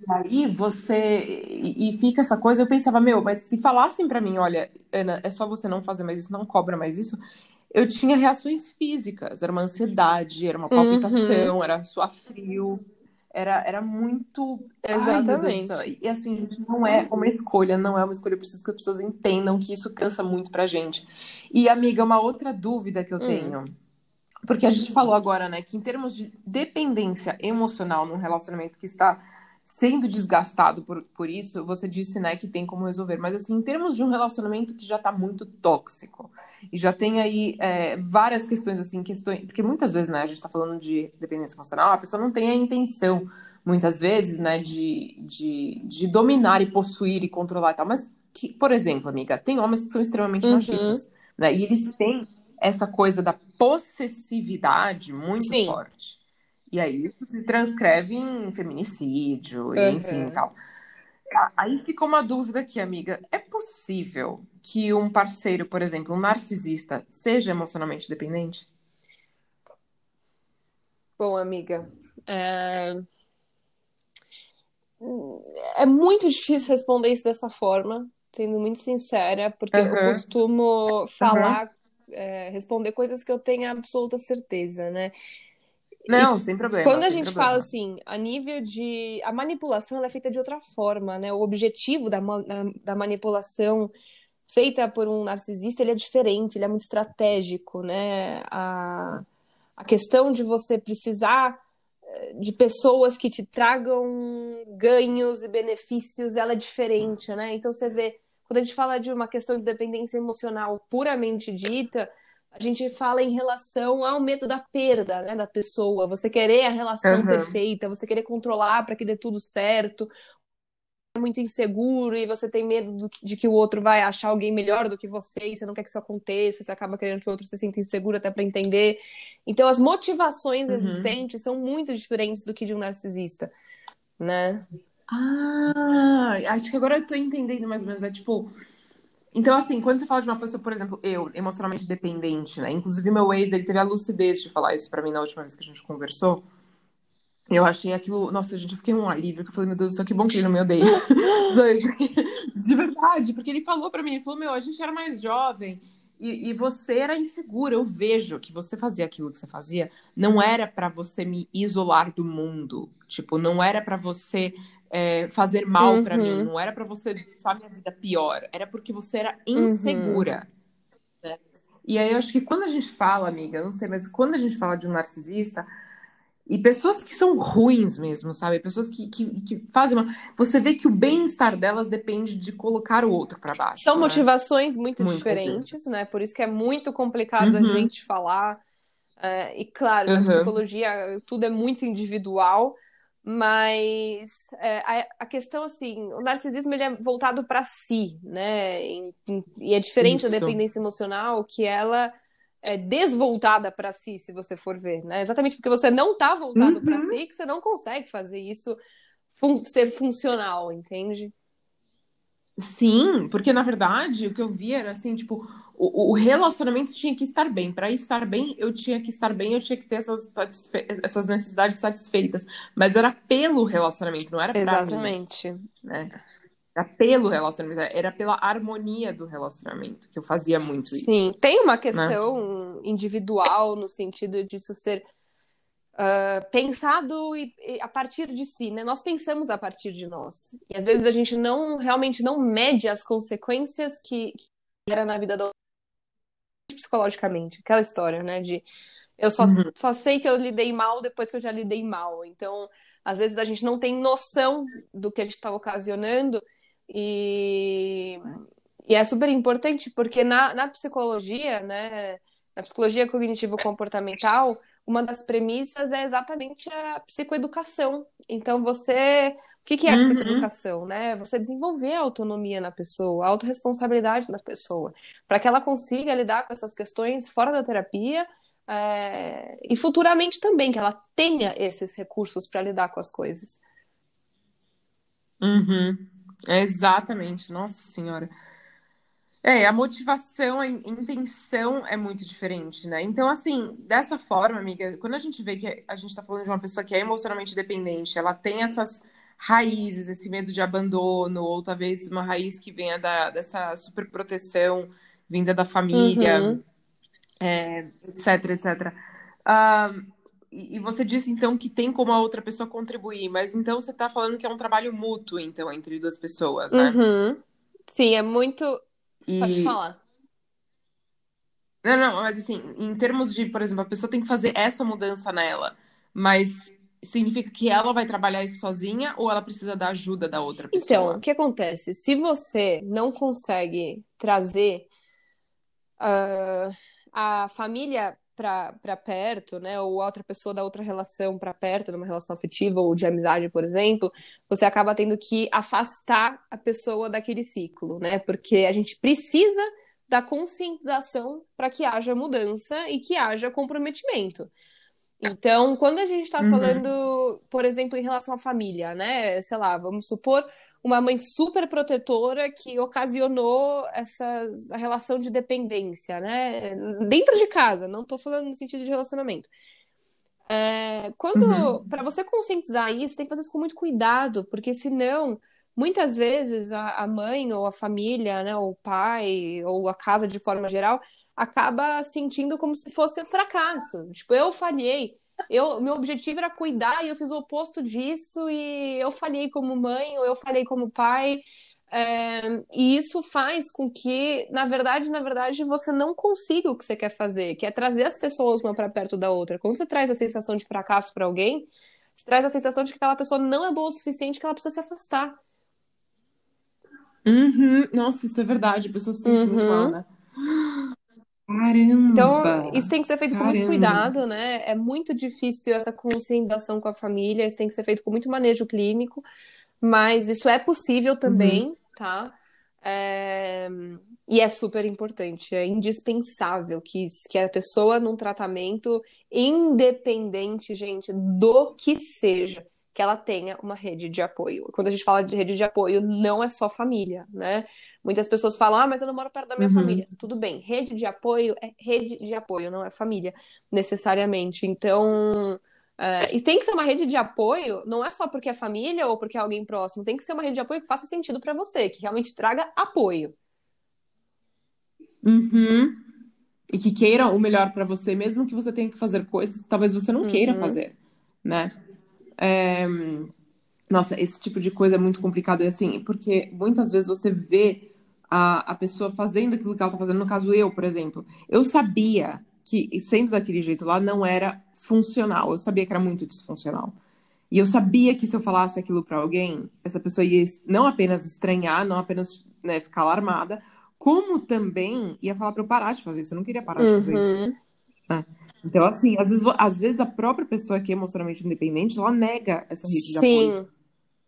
E aí você. E, fica essa coisa, eu pensava, meu, mas se falassem pra mim, olha, Ana, é só você não fazer mais isso, não cobra mais isso, eu tinha reações físicas, era uma ansiedade, era uma palpitação, Uhum, era suar frio, era, era muito. Ai, exatamente. E assim, gente, não é uma escolha, não é uma escolha, eu preciso que as pessoas entendam que isso cansa muito pra gente. E, amiga, uma outra dúvida que eu Hum, tenho. Porque a gente falou agora, né, que em termos de dependência emocional num relacionamento que está sendo desgastado por, por isso, você disse, né, que tem como resolver. Mas, assim, em termos de um relacionamento que já está muito tóxico e já tem aí é, várias questões, assim, questões. Porque muitas vezes, né, a gente está falando de dependência emocional, a pessoa não tem a intenção, muitas vezes, né, de, de, de dominar e possuir e controlar e tal. Mas, que, por exemplo, amiga, tem homens que são extremamente uhum, machistas, né, e eles têm essa coisa da possessividade muito sim. forte. E aí isso se transcreve em feminicídio, e enfim, Uhum. tal. Aí fica uma dúvida aqui, amiga. É possível que um parceiro, por exemplo, um narcisista, seja emocionalmente dependente? Bom, amiga, é... é muito difícil responder isso dessa forma, sendo muito sincera, porque eu Aham, costumo falar, é, responder coisas que eu tenho absoluta certeza, né? E Não, sem problema, quando a gente fala problema. assim, a nível de. A manipulação é feita de outra forma, né? O objetivo da, da manipulação feita por um narcisista ele é diferente, ele é muito estratégico, né? A, a questão de você precisar eh, de pessoas que te tragam ganhos e benefícios, ela é diferente, né? Então você vê, quando a gente fala de uma questão de dependência emocional puramente dita, a gente fala em relação ao medo da perda, né, da pessoa, você querer a relação Aham, perfeita, você querer controlar para que dê tudo certo, é muito inseguro e você tem medo do- de que o outro vai achar alguém melhor do que você e você não quer que isso aconteça, você acaba querendo que o outro se sinta inseguro até para entender. Então as motivações uhum. existentes são muito diferentes do que de um narcisista, né? Ah, acho que agora eu tô entendendo mais ou menos. É tipo. Então, assim, quando você fala de uma pessoa, por exemplo, eu, emocionalmente dependente, né? Inclusive, meu ex, ele teve a lucidez de falar isso pra mim na última vez que a gente conversou. Eu achei aquilo. Nossa, gente, eu fiquei um alívio, eu falei, meu Deus céu, que bom que ele não me odeia. De verdade, porque ele falou pra mim, ele falou, meu, a gente era mais jovem e, e você era insegura. Eu vejo que você fazia aquilo que você fazia, não era pra você me isolar do mundo. Tipo, não era pra você é, fazer mal pra mim, Uhum, não era pra você deixar minha vida pior, era porque você era uhum. insegura. E aí eu acho que quando a gente fala, amiga, não sei, mas quando a gente fala de um narcisista, e pessoas que são ruins mesmo, sabe? Pessoas que, que, que fazem uma... Você vê que o bem-estar delas depende de colocar o outro pra São baixo, né? motivações muito vezes. diferentes, né? Por isso que é muito complicado a Uhum, gente falar. É, e claro, na uhum, psicologia tudo é muito individual, mas é, a, a questão assim, o narcisismo ele é voltado para si, né? E, e é diferente da isso. dependência emocional, que ela é desvoltada para si, se você for ver, né? Exatamente porque você não está voltado para Uhum. si que você não consegue fazer isso fun ser funcional, entende? Sim, porque na verdade o que eu vi era assim, tipo, o, o relacionamento tinha que estar bem. Para estar bem, eu tinha que estar bem, eu tinha que ter essas, essas necessidades satisfeitas. Mas era pelo relacionamento, não era mim, Exatamente. né? Era pelo relacionamento, era pela harmonia do relacionamento que eu fazia muito Sim, isso, tem uma né? questão individual no sentido disso ser uh, pensado e, e a partir de si, né? Nós pensamos a partir de nós. E às vezes a gente não realmente não mede as consequências que, que gera na vida do psicologicamente. Aquela história, né? De eu só, Uhum. só sei que eu lidei mal depois que eu já lidei mal. Então, às vezes a gente não tem noção do que a gente está ocasionando e, e é super importante porque na, na psicologia, né? Na psicologia cognitivo-comportamental, uma das premissas é exatamente a psicoeducação. Então, você. O que que é a Uhum. psicoeducação, né? Você desenvolver a autonomia na pessoa, a autorresponsabilidade da pessoa, para que ela consiga lidar com essas questões fora da terapia é, e futuramente também, que ela tenha esses recursos para lidar com as coisas. Uhum. É exatamente, nossa senhora. É, a motivação, a in- intenção é muito diferente, né? Então, assim, dessa forma, amiga, quando a gente vê que a gente tá falando de uma pessoa que é emocionalmente dependente, ela tem essas raízes, esse medo de abandono, ou talvez uma raiz que venha da, dessa superproteção vinda da família, uhum. é, etc, etc. Uh, e você disse então que tem como a outra pessoa contribuir, mas então você está falando que é um trabalho mútuo, então, entre duas pessoas, né? Uhum. Sim, é muito. E... Pode falar. Não, não, mas assim, em termos de, por exemplo, a pessoa tem que fazer essa mudança nela, mas significa que ela vai trabalhar isso sozinha ou ela precisa da ajuda da outra pessoa? Então, o que acontece? Se você não consegue trazer uh, a família para perto, né, ou outra pessoa da outra relação para perto, numa relação afetiva ou de amizade, por exemplo, você acaba tendo que afastar a pessoa daquele ciclo, né? Porque a gente precisa da conscientização para que haja mudança e que haja comprometimento. Então, quando a gente está uhum. falando, por exemplo, em relação à família, né? Sei lá, vamos supor uma mãe super protetora que ocasionou essa relação de dependência, né? Dentro de casa, não estou falando no sentido de relacionamento. É, quando uhum. para você conscientizar isso, tem que fazer isso com muito cuidado, porque senão muitas vezes a, a mãe ou a família, né, ou o pai ou a casa de forma geral acaba sentindo como se fosse um fracasso. Tipo, eu falhei, eu, meu objetivo era cuidar e eu fiz o oposto disso e eu falhei como mãe ou eu falhei como pai. É, e isso faz com que, na verdade, na verdade, você não consiga o que você quer fazer, que é trazer as pessoas uma para perto da outra. Quando você traz a sensação de fracasso para alguém, você traz a sensação de que aquela pessoa não é boa o suficiente, que ela precisa se afastar. Uhum. Nossa, isso é verdade. A pessoa se sente uhum. muito mal, né? Caramba! Então, isso tem que ser feito Caramba. com muito cuidado, né? É muito difícil essa conscientização com a família, isso tem que ser feito com muito manejo clínico, mas isso é possível também, uhum. tá? É... E é super importante, é indispensável que, isso, que a pessoa num tratamento independente, gente, do que seja, que ela tenha uma rede de apoio. Quando a gente fala de rede de apoio, não é só família, né? Muitas pessoas falam, ah, mas eu não moro perto da minha uhum. família. Tudo bem, rede de apoio é rede de apoio, não é família, necessariamente. Então, uh, e tem que ser uma rede de apoio, não é só porque é família ou porque é alguém próximo, tem que ser uma rede de apoio que faça sentido para você, que realmente traga apoio. Uhum. E que queira o melhor para você, mesmo que você tenha que fazer coisas que talvez você não queira uhum. fazer, né? É... Nossa, esse tipo de coisa é muito complicado, assim, porque muitas vezes você vê a, a pessoa fazendo aquilo que ela tá fazendo, no caso eu, por exemplo. Eu sabia que, sendo daquele jeito lá, não era funcional, eu sabia que era muito disfuncional. E eu sabia que se eu falasse aquilo para alguém, essa pessoa ia não apenas estranhar, não apenas né, ficar alarmada, como também ia falar para eu parar de fazer isso. Eu não queria parar de fazer isso. Uhum. Né? Então, assim, às vezes, às vezes a própria pessoa que é emocionalmente independente, ela nega essa rede de apoio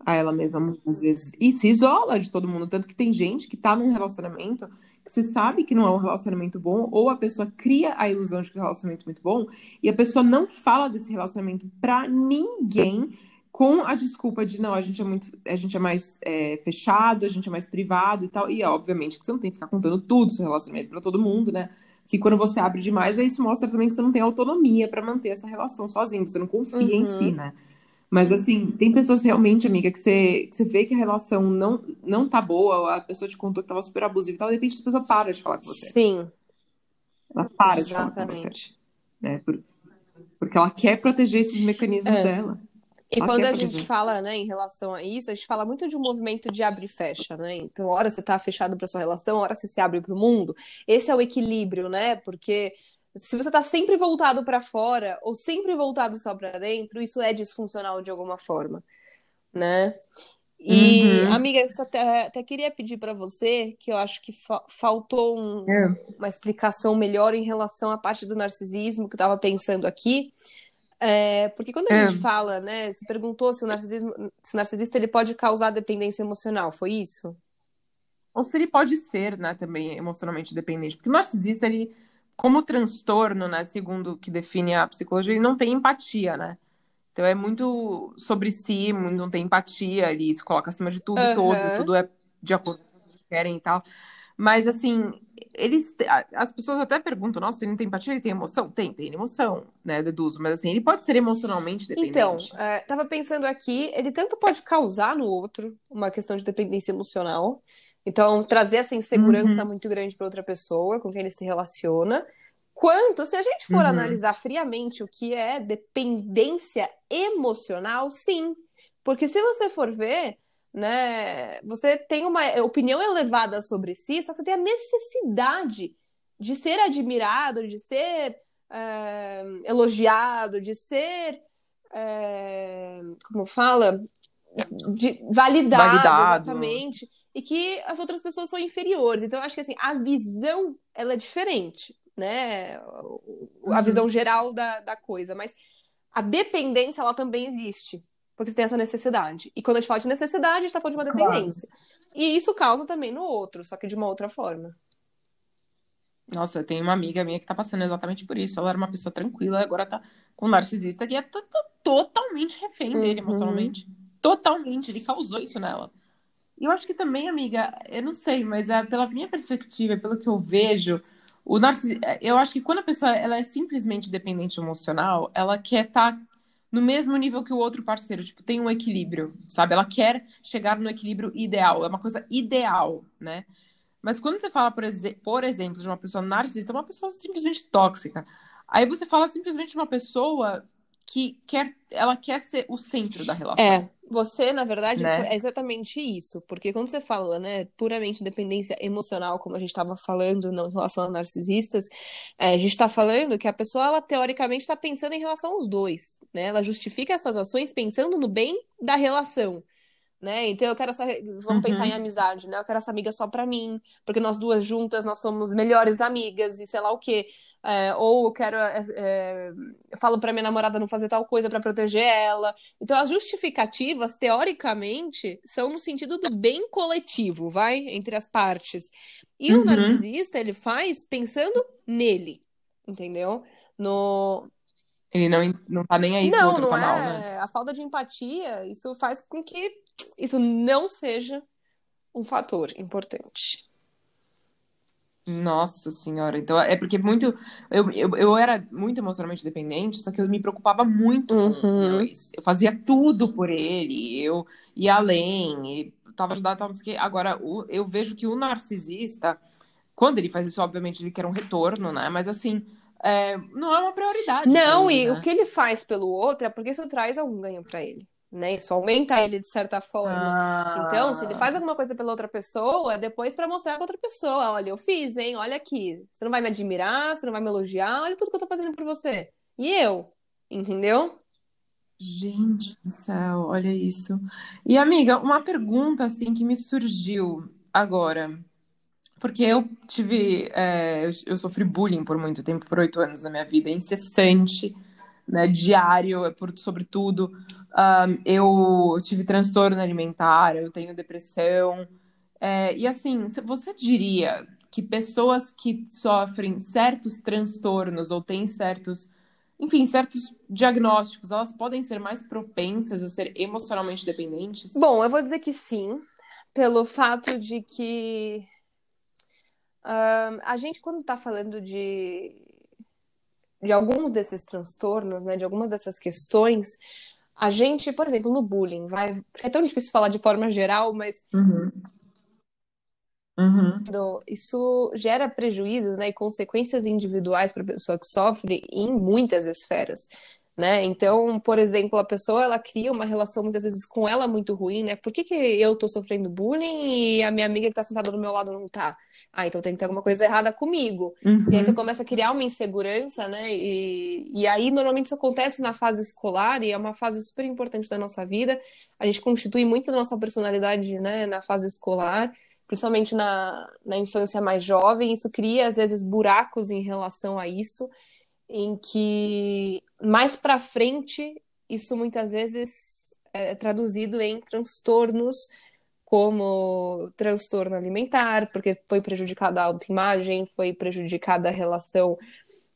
a ela mesma muitas vezes. E se isola de todo mundo. Tanto que tem gente que tá num relacionamento que você sabe que não é um relacionamento bom, ou a pessoa cria a ilusão de que é um relacionamento muito bom, e a pessoa não fala desse relacionamento pra ninguém com a desculpa de não, a gente é muito, a gente é mais é, fechado, a gente é mais privado e tal. E obviamente que você não tem que ficar contando tudo do seu relacionamento para todo mundo, né? Que quando você abre demais, isso mostra também que você não tem autonomia para manter essa relação sozinho, você não confia uhum. em si, né? Mas assim, tem pessoas realmente, amiga, que você, que você vê que a relação não, não tá boa, a pessoa te contou que tava super abusiva e tal, de repente a pessoa para de falar com você. Sim. Ela para Exatamente. de falar com você. Né? Porque ela quer proteger esses mecanismos é. dela. E quando a gente fala, né, em relação a isso, a gente fala muito de um movimento de abre e fecha, né? Então, hora você está fechado para sua relação, hora você se abre para o mundo. Esse é o equilíbrio, né? Porque se você está sempre voltado para fora ou sempre voltado só para dentro, isso é disfuncional de alguma forma, né? E, uhum. amiga, eu até, até queria pedir para você, que eu acho que fa faltou um, é. uma explicação melhor em relação à parte do narcisismo que eu estava pensando aqui. É, porque quando a é. gente fala, né, se perguntou se o narcisismo, se o narcisista ele pode causar dependência emocional, foi isso? Ou se ele pode ser, né, também emocionalmente dependente. Porque o narcisista, ele, como transtorno, né, segundo o que define a psicologia, ele não tem empatia, né? Então é muito sobre si, não tem empatia, ele se coloca acima de tudo e uhum. todos, tudo é de acordo com o que querem e tal. Mas, assim, eles. As pessoas até perguntam, nossa, ele não tem empatia, ele tem emoção? Tem, tem emoção, né, deduzo. Mas, assim, ele pode ser emocionalmente dependente. Então, é, tava pensando aqui, ele tanto pode causar no outro uma questão de dependência emocional. Então, trazer essa insegurança Uhum. muito grande para outra pessoa com quem ele se relaciona. Quanto, se a gente for Uhum. analisar friamente o que é dependência emocional, sim. Porque se você for ver, né, você tem uma opinião elevada sobre si, só que você tem a necessidade de ser admirado, de ser é, elogiado, de ser, é, como fala, de, validado, Validado. exatamente, e que as outras pessoas são inferiores. Então, eu acho que assim, a visão ela é diferente, né? A Uhum. visão geral da, da coisa, mas a dependência ela também existe, porque você tem essa necessidade. E quando a gente fala de necessidade, a gente está falando de uma Claro. dependência. E isso causa também no outro, só que de uma outra forma. Nossa, tem uma amiga minha que tá passando exatamente por isso. Ela era uma pessoa tranquila, agora tá com um narcisista que é to- to- totalmente refém dele Uhum. emocionalmente. Totalmente. Ele causou isso nela. E eu acho que também, amiga, eu não sei, mas é, pela minha perspectiva, pelo que eu vejo, o narcis... eu acho que quando a pessoa ela é simplesmente dependente emocional, ela quer estar no mesmo nível que o outro parceiro, tipo, tem um equilíbrio, sabe? Ela quer chegar no equilíbrio ideal, é uma coisa ideal, né? Mas quando você fala, por, exe- por exemplo, de uma pessoa narcisista, é uma pessoa simplesmente tóxica. Aí você fala simplesmente de uma pessoa que quer, ela quer ser o centro da relação. É, você, na verdade, Né? é exatamente isso. Porque quando você fala, né, puramente dependência emocional, como a gente estava falando não, em relação a narcisistas, é, a gente está falando que a pessoa, ela teoricamente está pensando em relação aos dois, né? Ela justifica essas ações pensando no bem da relação. Né? Então eu quero essa. Vamos Uhum. pensar em amizade, né? Eu quero essa amiga só pra mim, porque nós duas juntas nós somos melhores amigas e sei lá o quê. É, ou eu quero. é, é, eu falo pra minha namorada não fazer tal coisa pra proteger ela. Então as justificativas, teoricamente, são no sentido do bem coletivo, vai? Entre as partes. E o Uhum. narcisista, ele faz pensando nele, entendeu? No, Ele não, não tá nem aí se o não, outro não tá é. mal, né? A falta de empatia, isso faz com que isso não seja um fator importante. Nossa senhora. Então é porque muito. Eu, eu, eu era muito emocionalmente dependente, só que eu me preocupava muito com o Uhum. meu ex. Eu fazia tudo por ele, eu ia além, e tava ajudando, tava não quê. Agora, o- eu vejo que o narcisista, quando ele faz isso, obviamente ele quer um retorno, né? Mas assim, é, não é uma prioridade Não, ele, e né? o que ele faz pelo outro é porque isso traz algum ganho pra ele, né? Isso aumenta ele de certa forma. Então, se ele Ah, faz alguma coisa pela outra pessoa, é depois pra mostrar pra outra pessoa, olha, eu fiz, hein? Olha aqui. Você não vai me admirar, você não vai me elogiar, olha tudo que eu tô fazendo por você. E eu, entendeu? gente do céu, olha isso. E amiga, uma pergunta assim que me surgiu agora. Porque eu tive, é, eu, sofri bullying por muito tempo, por oito anos na minha vida, incessante, né, diário, é por, sobretudo. Ahn, eu tive transtorno alimentar, eu tenho depressão. É, e assim, você diria que pessoas que sofrem certos transtornos ou têm certos, enfim, certos diagnósticos, elas podem ser mais propensas a ser emocionalmente dependentes? Bom, eu vou dizer que sim, pelo fato de que a gente, quando está falando de, de alguns desses transtornos, né, de algumas dessas questões, a gente, por exemplo, no bullying, vai, é tão difícil falar de forma geral, mas Uhum. Uhum. isso gera prejuízos, né, e consequências individuais para a pessoa que sofre em muitas esferas. Né? Então, por exemplo, a pessoa ela cria uma relação muitas vezes com ela muito ruim, né? Por que que eu tô sofrendo bullying e a minha amiga que tá sentada do meu lado não tá? Ah, então tem que ter alguma coisa errada comigo. E aí você Uhum. começa a criar uma insegurança, né? E, e aí normalmente isso acontece na fase escolar e é uma fase super importante da nossa vida. A gente constitui muito da nossa personalidade, né, na fase escolar, principalmente na, na infância mais jovem. Isso cria às vezes buracos em relação a isso em que mais para frente isso muitas vezes é traduzido em transtornos como transtorno alimentar, porque foi prejudicada a autoimagem, foi prejudicada a relação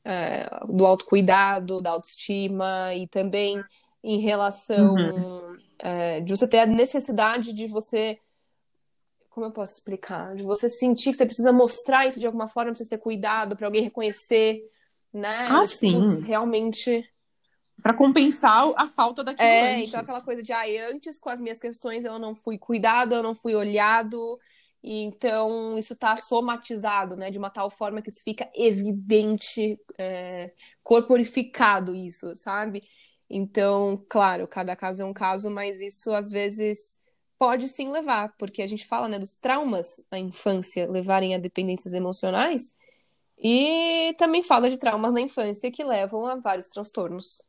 é, do autocuidado, da autoestima e também em relação Uhum. é, de você ter a necessidade de você como eu posso explicar? De você sentir que você precisa mostrar isso de alguma forma, precisa ser cuidado, para alguém reconhecer, né? Ah, Tipo, sim. putz, realmente. Pra compensar a falta daquilo É, antes. então aquela coisa de, ai, antes com as minhas questões eu não fui cuidado, eu não fui olhado, e então isso tá somatizado, né? De uma tal forma que isso fica evidente, é, corporificado isso, sabe? Então, claro, cada caso é um caso, mas isso às vezes pode sim levar, porque a gente fala, né, dos traumas na infância levarem a dependências emocionais, e também fala de traumas na infância que levam a vários transtornos.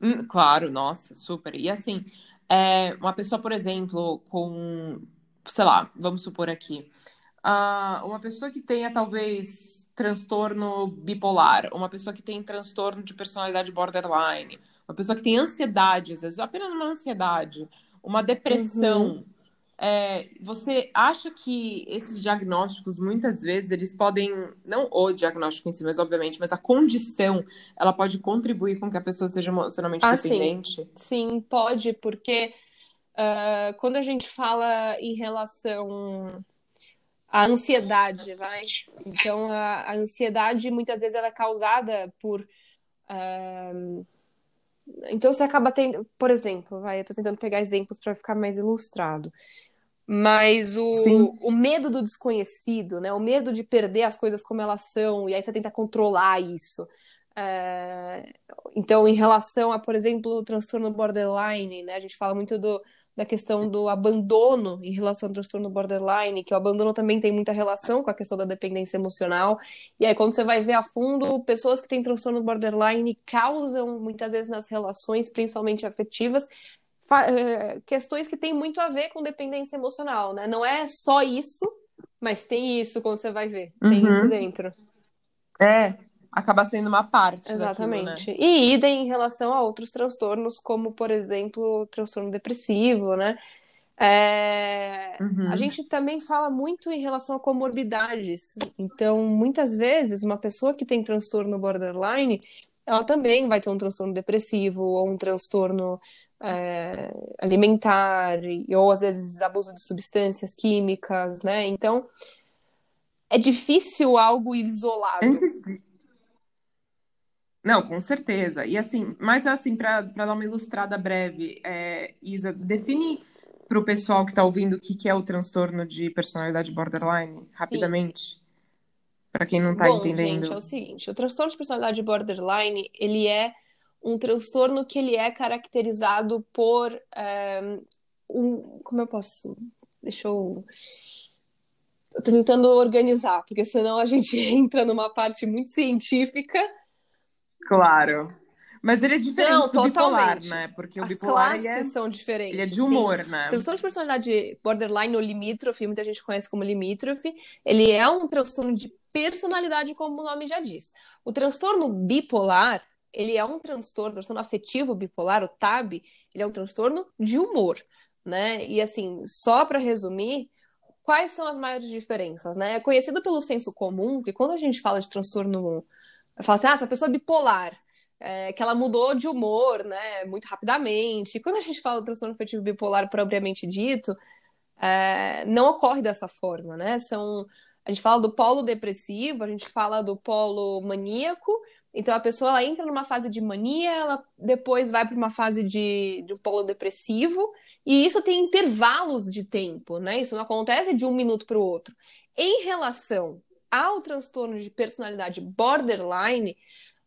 Hum, claro, nossa, super. E assim, é, uma pessoa, por exemplo, com, sei lá, vamos supor aqui, ah, uma pessoa que tenha talvez transtorno bipolar, uma pessoa que tem transtorno de personalidade borderline, uma pessoa que tem ansiedade, às vezes apenas uma ansiedade, uma depressão. É, você acha que esses diagnósticos, muitas vezes, eles podem, não o diagnóstico em si, mas obviamente, mas a condição, ela pode contribuir com que a pessoa seja emocionalmente Ah, sim. dependente? Sim, pode, porque ah, quando a gente fala em relação à ansiedade, vai. Então, a, a ansiedade muitas vezes ela é causada por. ah, então, você acaba tendo. Por exemplo, vai, eu tô tentando pegar exemplos para ficar mais ilustrado. Mas o, Sim. o medo do desconhecido, né? O medo de perder as coisas como elas são, e aí você tenta controlar isso. É, Então, em relação a, por exemplo, o transtorno borderline, né? A gente fala muito do, da questão do abandono em relação ao transtorno borderline, que o abandono também tem muita relação com a questão da dependência emocional. E aí, quando você vai ver a fundo, pessoas que têm transtorno borderline causam, muitas vezes, nas relações, principalmente afetivas, questões que têm muito a ver com dependência emocional, né? Não é só isso, mas tem isso quando você vai ver. Tem Uhum. isso dentro. É, acaba sendo uma parte daquilo, né? Exatamente. E idem em relação a outros transtornos, como, por exemplo, o transtorno depressivo, né? É, Uhum. A gente também fala muito em relação a comorbidades. Então, muitas vezes, uma pessoa que tem transtorno borderline, ela também vai ter um transtorno depressivo ou um transtorno é, alimentar, e- ou às vezes abuso de substâncias químicas, né? Então, é difícil algo isolado. Antes de- Não, com certeza. E assim, mas assim, para dar uma ilustrada breve, é, Isa, define para o pessoal que está ouvindo o que, que é o transtorno de personalidade borderline, rapidamente, para quem não está Bom, entendendo. gente, é o seguinte, o transtorno de personalidade borderline, ele é um transtorno que ele é caracterizado por eh, um, como eu posso, deixa eu eu tô tentando organizar, porque senão a gente entra numa parte muito científica. Claro. Mas ele é diferente Não, do bipolar, totalmente. né? Porque o As bipolar classes é, são diferentes. ele é de sim. humor, né? Transtorno de personalidade borderline ou limítrofe, muita gente conhece como limítrofe, ele é um transtorno de personalidade, como o nome já diz. O transtorno bipolar, ele é um transtorno, transtorno afetivo bipolar, o TAB, ele é um transtorno de humor, né? E assim, só para resumir, quais são as maiores diferenças, né? É conhecido pelo senso comum que quando a gente fala de transtorno, fala assim, ah, essa pessoa é bipolar, é, que ela mudou de humor, né, muito rapidamente. E quando a gente fala do transtorno afetivo bipolar propriamente dito, é, não ocorre dessa forma, né? São, a gente fala do polo depressivo, a gente fala do polo maníaco. Então a pessoa ela entra numa fase de mania, ela depois vai para uma fase de, de um polo depressivo, e isso tem intervalos de tempo, né? Isso não acontece de um minuto para o outro. Em relação ao transtorno de personalidade borderline,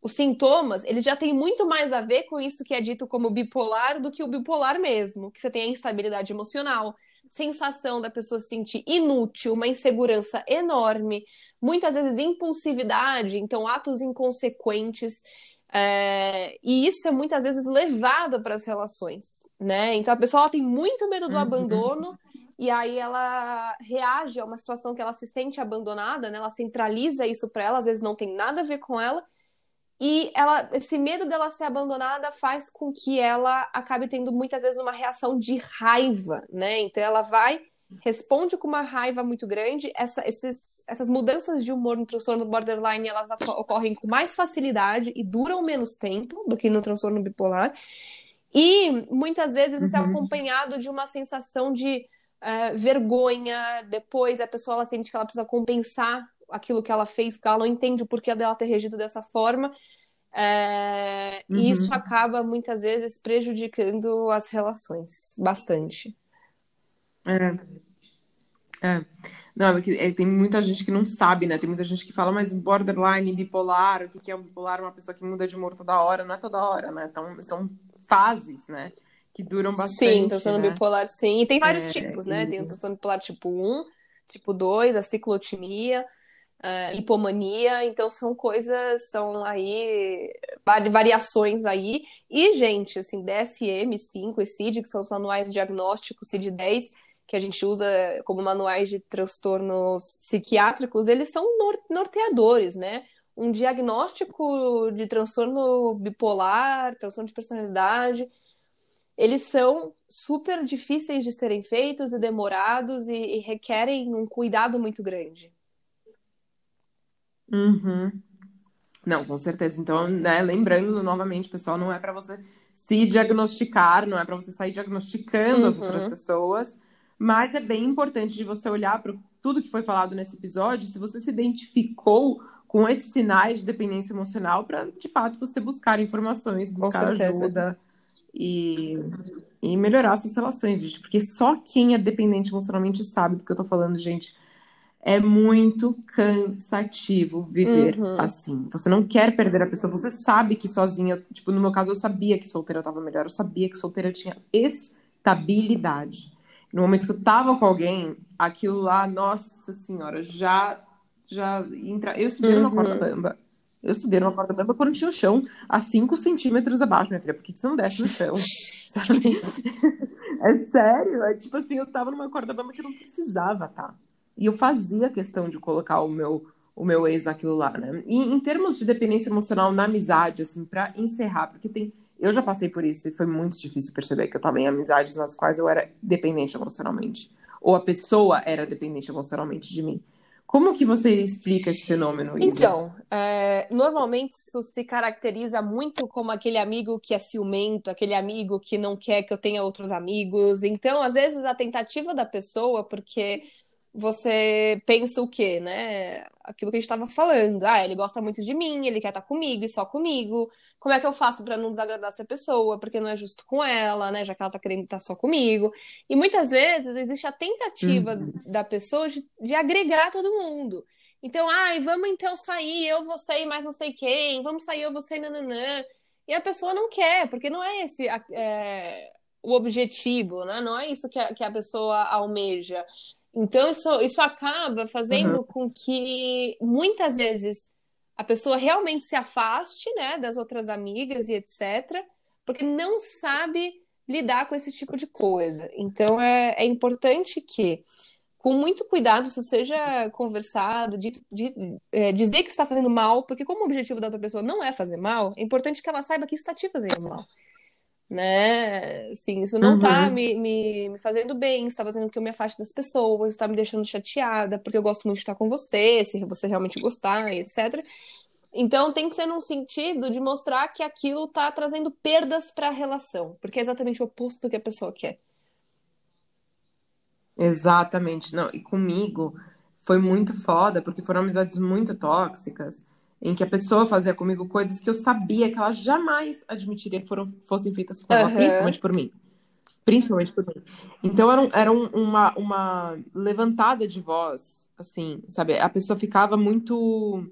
os sintomas, eles já têm muito mais a ver com isso que é dito como bipolar do que o bipolar mesmo, que você tem a instabilidade emocional, sensação da pessoa se sentir inútil, uma insegurança enorme, muitas vezes impulsividade, então atos inconsequentes, é, e isso é muitas vezes levado para as relações, né? Então a pessoa tem muito medo do Uhum. abandono e aí ela reage a uma situação que ela se sente abandonada, né? Ela centraliza isso para ela, às vezes não tem nada a ver com ela. E ela, esse medo dela ser abandonada faz com que ela acabe tendo muitas vezes uma reação de raiva, né? Então ela vai, responde com uma raiva muito grande. Essa, esses, essas mudanças de humor no transtorno borderline elas ocorrem com mais facilidade e duram menos tempo do que no transtorno bipolar. E muitas vezes isso é Uhum. acompanhado de uma sensação de é, vergonha, depois a pessoa ela sente que ela precisa compensar aquilo que ela fez, porque ela não entende o porquê dela ter regido dessa forma. É, uhum. E isso acaba muitas vezes prejudicando as relações bastante. É. É. Não, é que é, tem muita gente que não sabe, né? Tem muita gente que fala, mas borderline, bipolar, o que é um bipolar? Uma pessoa que muda de humor toda hora. Não é toda hora, né? Então, são fases, né? Que duram bastante. Sim, transtorno né? bipolar, sim. E tem vários é, tipos, né? E... Tem o transtorno bipolar tipo 1, tipo 2, a ciclotimia, uh, hipomania. Então, são coisas, são aí variações aí. E, gente, assim, DSM-5 e CID, que são os manuais diagnósticos, CID-10, que a gente usa como manuais de transtornos psiquiátricos, eles são norteadores, né? Um diagnóstico de transtorno bipolar, transtorno de personalidade, eles são super difíceis de serem feitos e demorados e, e requerem um cuidado muito grande. Uhum. Não, com certeza. Então, né, lembrando novamente, pessoal, não é para você se diagnosticar, não é para você sair diagnosticando uhum. as outras pessoas, mas é bem importante de você olhar para tudo que foi falado nesse episódio, se você se identificou com esses sinais de dependência emocional, para de fato você buscar informações, buscar ajuda e, e melhorar suas relações, gente. Porque só quem é dependente emocionalmente sabe do que eu tô falando, gente. É muito cansativo viver uhum. assim. Você não quer perder a pessoa, você sabe que sozinha, tipo, no meu caso, eu sabia que solteira tava melhor, eu sabia que solteira tinha estabilidade no momento que eu tava com alguém, aquilo lá, nossa senhora, já já entra. Eu subi uhum. numa corda bamba. Eu subi numa corda bamba quando tinha o chão a 5 centímetros abaixo, minha filha. Por que, que você não desce no chão? Sabe? é sério. É tipo assim, eu tava numa corda bamba que eu não precisava, tá? E eu fazia questão de colocar o meu, o meu ex naquilo lá, né? E em termos de dependência emocional na amizade, assim, para encerrar, porque tem eu já passei por isso e foi muito difícil perceber que eu estava em amizades nas quais eu era dependente emocionalmente. Ou a pessoa era dependente emocionalmente de mim. Como que você explica esse fenômeno, Isa? Então, é, normalmente isso se caracteriza muito como aquele amigo que é ciumento, aquele amigo que não quer que eu tenha outros amigos. Então, às vezes, a tentativa da pessoa, porque você pensa o quê, né? Aquilo que a gente estava falando. Ah, ele gosta muito de mim, ele quer estar comigo e só comigo. Como é que eu faço para não desagradar essa pessoa? Porque não é justo com ela, né? Já que ela tá querendo estar só comigo. E muitas vezes existe a tentativa uhum. da pessoa de, de agregar todo mundo. Então, ai, vamos então sair, eu vou sair, mas não sei quem, vamos sair, eu vou sair, nananã. E a pessoa não quer, porque não é esse é, o objetivo, né? Não é isso que a, que a pessoa almeja. Então, isso, isso acaba fazendo uhum. com que muitas vezes a pessoa realmente se afaste né, das outras amigas e etc., porque não sabe lidar com esse tipo de coisa. Então, é, é importante que, com muito cuidado, isso seja conversado, de, de é, dizer que está fazendo mal, porque, como o objetivo da outra pessoa não é fazer mal, é importante que ela saiba que está te fazendo mal né? Sim, isso não tá uhum. tá me, me, me, fazendo bem, isso tá fazendo que eu me afaste das pessoas, está me deixando chateada, porque eu gosto muito de estar com você, se você realmente gostar, etc. Então tem que ser num sentido de mostrar que aquilo tá trazendo perdas para a relação, porque é exatamente o oposto do que a pessoa quer. Exatamente, não, e comigo foi muito foda, porque foram amizades muito tóxicas em que a pessoa fazia comigo coisas que eu sabia que ela jamais admitiria que foram, fossem feitas por ela, uhum. principalmente por mim. Principalmente por mim. Então era, um, era um, uma, uma levantada de voz, assim, sabe? A pessoa ficava muito.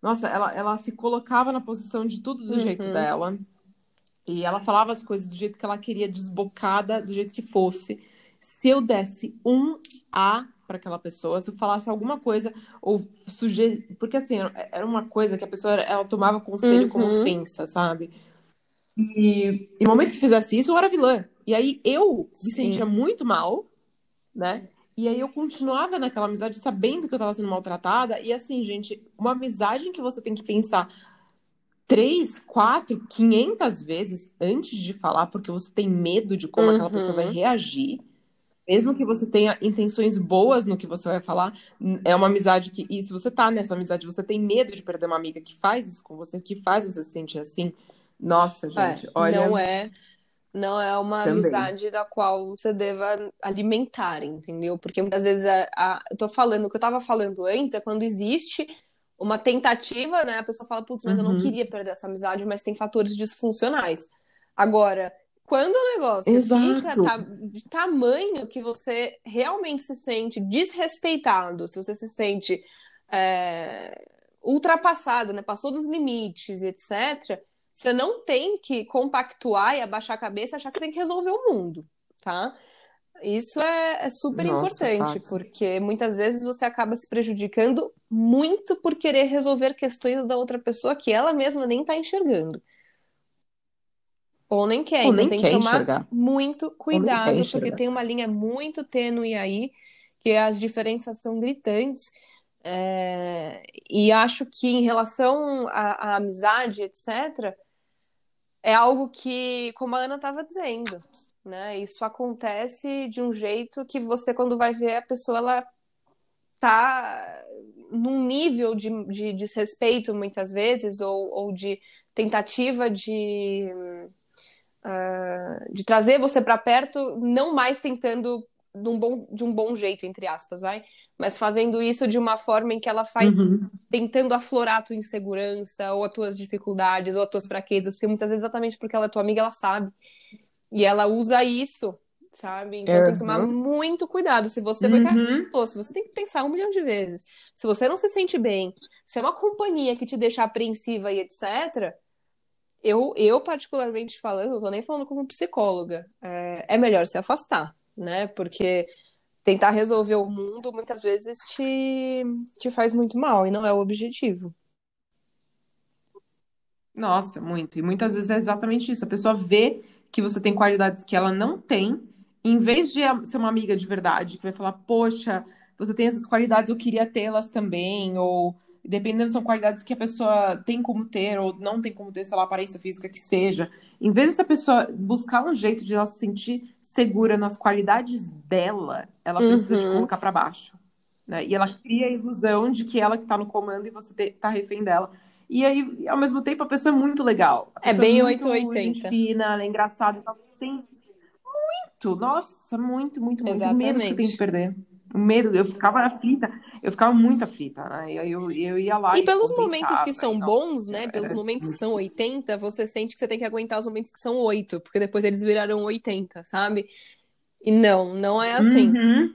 Nossa, ela, ela se colocava na posição de tudo do uhum. jeito dela. E ela falava as coisas do jeito que ela queria, desbocada, do jeito que fosse. Se eu desse um A para aquela pessoa, se eu falasse alguma coisa ou sugerir, porque assim, era uma coisa que a pessoa ela tomava conselho uhum. como ofensa, sabe? E, e no momento que fizesse isso, eu era vilã. E aí eu me sentia muito mal, né? E aí eu continuava naquela amizade sabendo que eu estava sendo maltratada. E assim, gente, uma amizade em que você tem que pensar três, quatro, quinhentas vezes antes de falar, porque você tem medo de como uhum. aquela pessoa vai uhum. reagir mesmo que você tenha intenções boas no que você vai falar, é uma amizade que. E se você tá nessa amizade, você tem medo de perder uma amiga que faz isso com você, que faz você se sentir assim. Nossa, é, gente, é, olha. Não é Não é uma Também. amizade da qual você deva alimentar, entendeu? Porque muitas vezes a, a- eu tô falando, o que eu tava falando antes é quando existe uma tentativa, né? A pessoa fala, putz, mas eu não Uhum. queria perder essa amizade, mas tem fatores disfuncionais. Agora, quando o negócio Exato. fica ta- de tamanho que você realmente se sente desrespeitado, se você se sente é, ultrapassado, né? Passou dos limites, etc. Você não tem que compactuar e abaixar a cabeça e achar que você tem que resolver o mundo, tá? Isso é, é super Nossa, importante, fato. porque muitas vezes você acaba se prejudicando muito por querer resolver questões da outra pessoa que ela mesma nem tá enxergando. Ou nem quer, Ou então nem tem quer que tomar enxergar. muito cuidado, porque tem uma linha muito tênue aí, que as diferenças são gritantes. É, E acho que em relação à, à amizade, etc., é algo que, como a Ana estava dizendo, né? Isso acontece de um jeito que você, quando vai ver a pessoa, ela tá num nível de, de desrespeito, muitas vezes, ou, ou de tentativa de, ah, de trazer você para perto, não mais tentando de um bom, de um bom jeito, entre aspas, vai? Mas fazendo isso de uma forma em que ela faz Uhum. tentando aflorar a tua insegurança, ou as tuas dificuldades, ou as tuas fraquezas, porque muitas vezes exatamente porque ela é tua amiga, ela sabe. E ela usa isso, sabe? Então tem que tomar Uhum. muito cuidado. Se você foi Uhum. Pô, se você tem que pensar um milhão de vezes. Se você não se sente bem, se é uma companhia que te deixa apreensiva e etc., eu, eu particularmente falando, não tô nem falando como psicóloga, é, é melhor se afastar, né? Porque tentar resolver o mundo muitas vezes te, te faz muito mal e não é o objetivo. Nossa, muito. E muitas vezes é exatamente isso. A pessoa vê que você tem qualidades que ela não tem, e em vez de ser uma amiga de verdade, que vai falar, poxa, você tem essas qualidades, eu queria tê-las também, ou dependendo, são qualidades que a pessoa tem como ter, ou não tem como ter, sei lá, aparência física que seja. Em vez dessa pessoa buscar um jeito de ela se sentir segura nas qualidades dela, ela precisa te Uhum. colocar pra baixo. Né? E ela cria a ilusão de que ela que tá no comando e você te- tá refém dela. E aí, ao mesmo tempo, a pessoa é muito legal. É pessoa bem muito 880. gente fina, ela é engraçada. Então, tem muito, nossa, muito, muito, muito. O medo que você tem de Exatamente. perder. O medo, eu ficava aflita, eu ficava muito aflita, né? E aí eu, eu ia lá E e pelos momentos que são bons, nossa, né? Pelos momentos que são 80, você sente que você tem que aguentar os momentos que são 8, porque depois eles viraram 80, sabe? E não, não é assim. Uhum.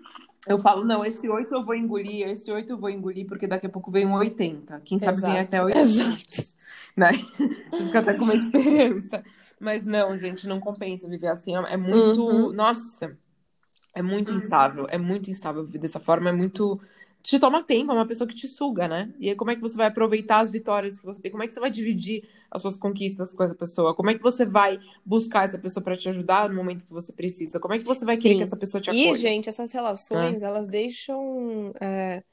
Eu falo, não, esse 8 eu vou engolir, esse 8 eu vou engolir, porque daqui a pouco vem um 80. Quem sabe vem Exato, até 80. exato. né? Você fica até com uma esperança. Mas não, gente, não compensa viver assim. É muito. Uhum. Nossa, é muito instável. É muito instável viver dessa forma. É muito. Te toma tempo, é uma pessoa que te suga, né? E aí, como é que você vai aproveitar as vitórias que você tem? Como é que você vai dividir as suas conquistas com essa pessoa? Como é que você vai buscar essa pessoa para te ajudar no momento que você precisa? Como é que você vai querer que Sim. essa pessoa te E, acolha? gente, essas relações, elas deixam é,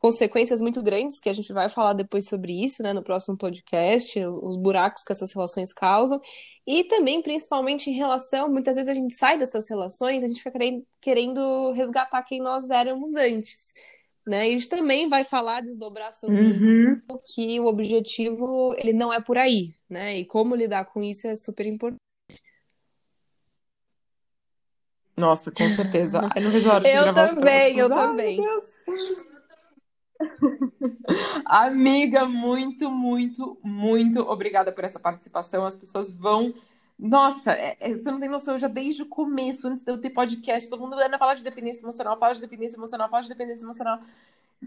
consequências muito grandes, que a gente vai falar depois sobre isso, né, no próximo podcast, os buracos que essas relações causam. E também, principalmente em relação, muitas vezes a gente sai dessas relações, a gente fica querendo, resgatar quem nós éramos antes. Né? E a gente também vai falar, desdobrar sobre Uhum. que o objetivo ele não é por aí, né? E como lidar com isso é super importante. Nossa, com certeza. Ai, não vejo a hora de Eu gravar os também, eu próximos. Ai, meu também. Deus. Amiga, muito, muito, muito obrigada por essa participação. As pessoas vão. Nossa, é- é- você não tem noção, eu já desde o começo, antes de eu ter podcast, todo mundo Ana fala de dependência emocional, fala de dependência emocional, fala de dependência emocional.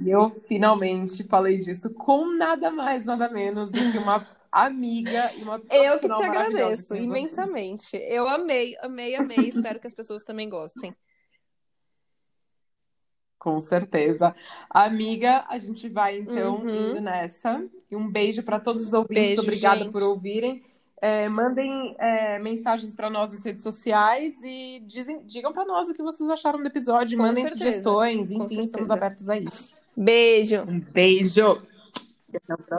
E eu finalmente falei disso com nada mais, nada menos do que uma amiga e uma Eu que te agradeço imensamente. Eu amei, amei, amei. Espero que as pessoas também gostem. Com certeza. Amiga, a gente vai então Uhum. indo nessa. E um beijo para todos os ouvintes. Beijo, Obrigada por gente. ouvirem. É, mandem é, mensagens para nós nas redes sociais e dizem, digam para nós o que vocês acharam do episódio. Com Mandem certeza, sugestões, enfim, estamos abertos a isso. Beijo. Um beijo.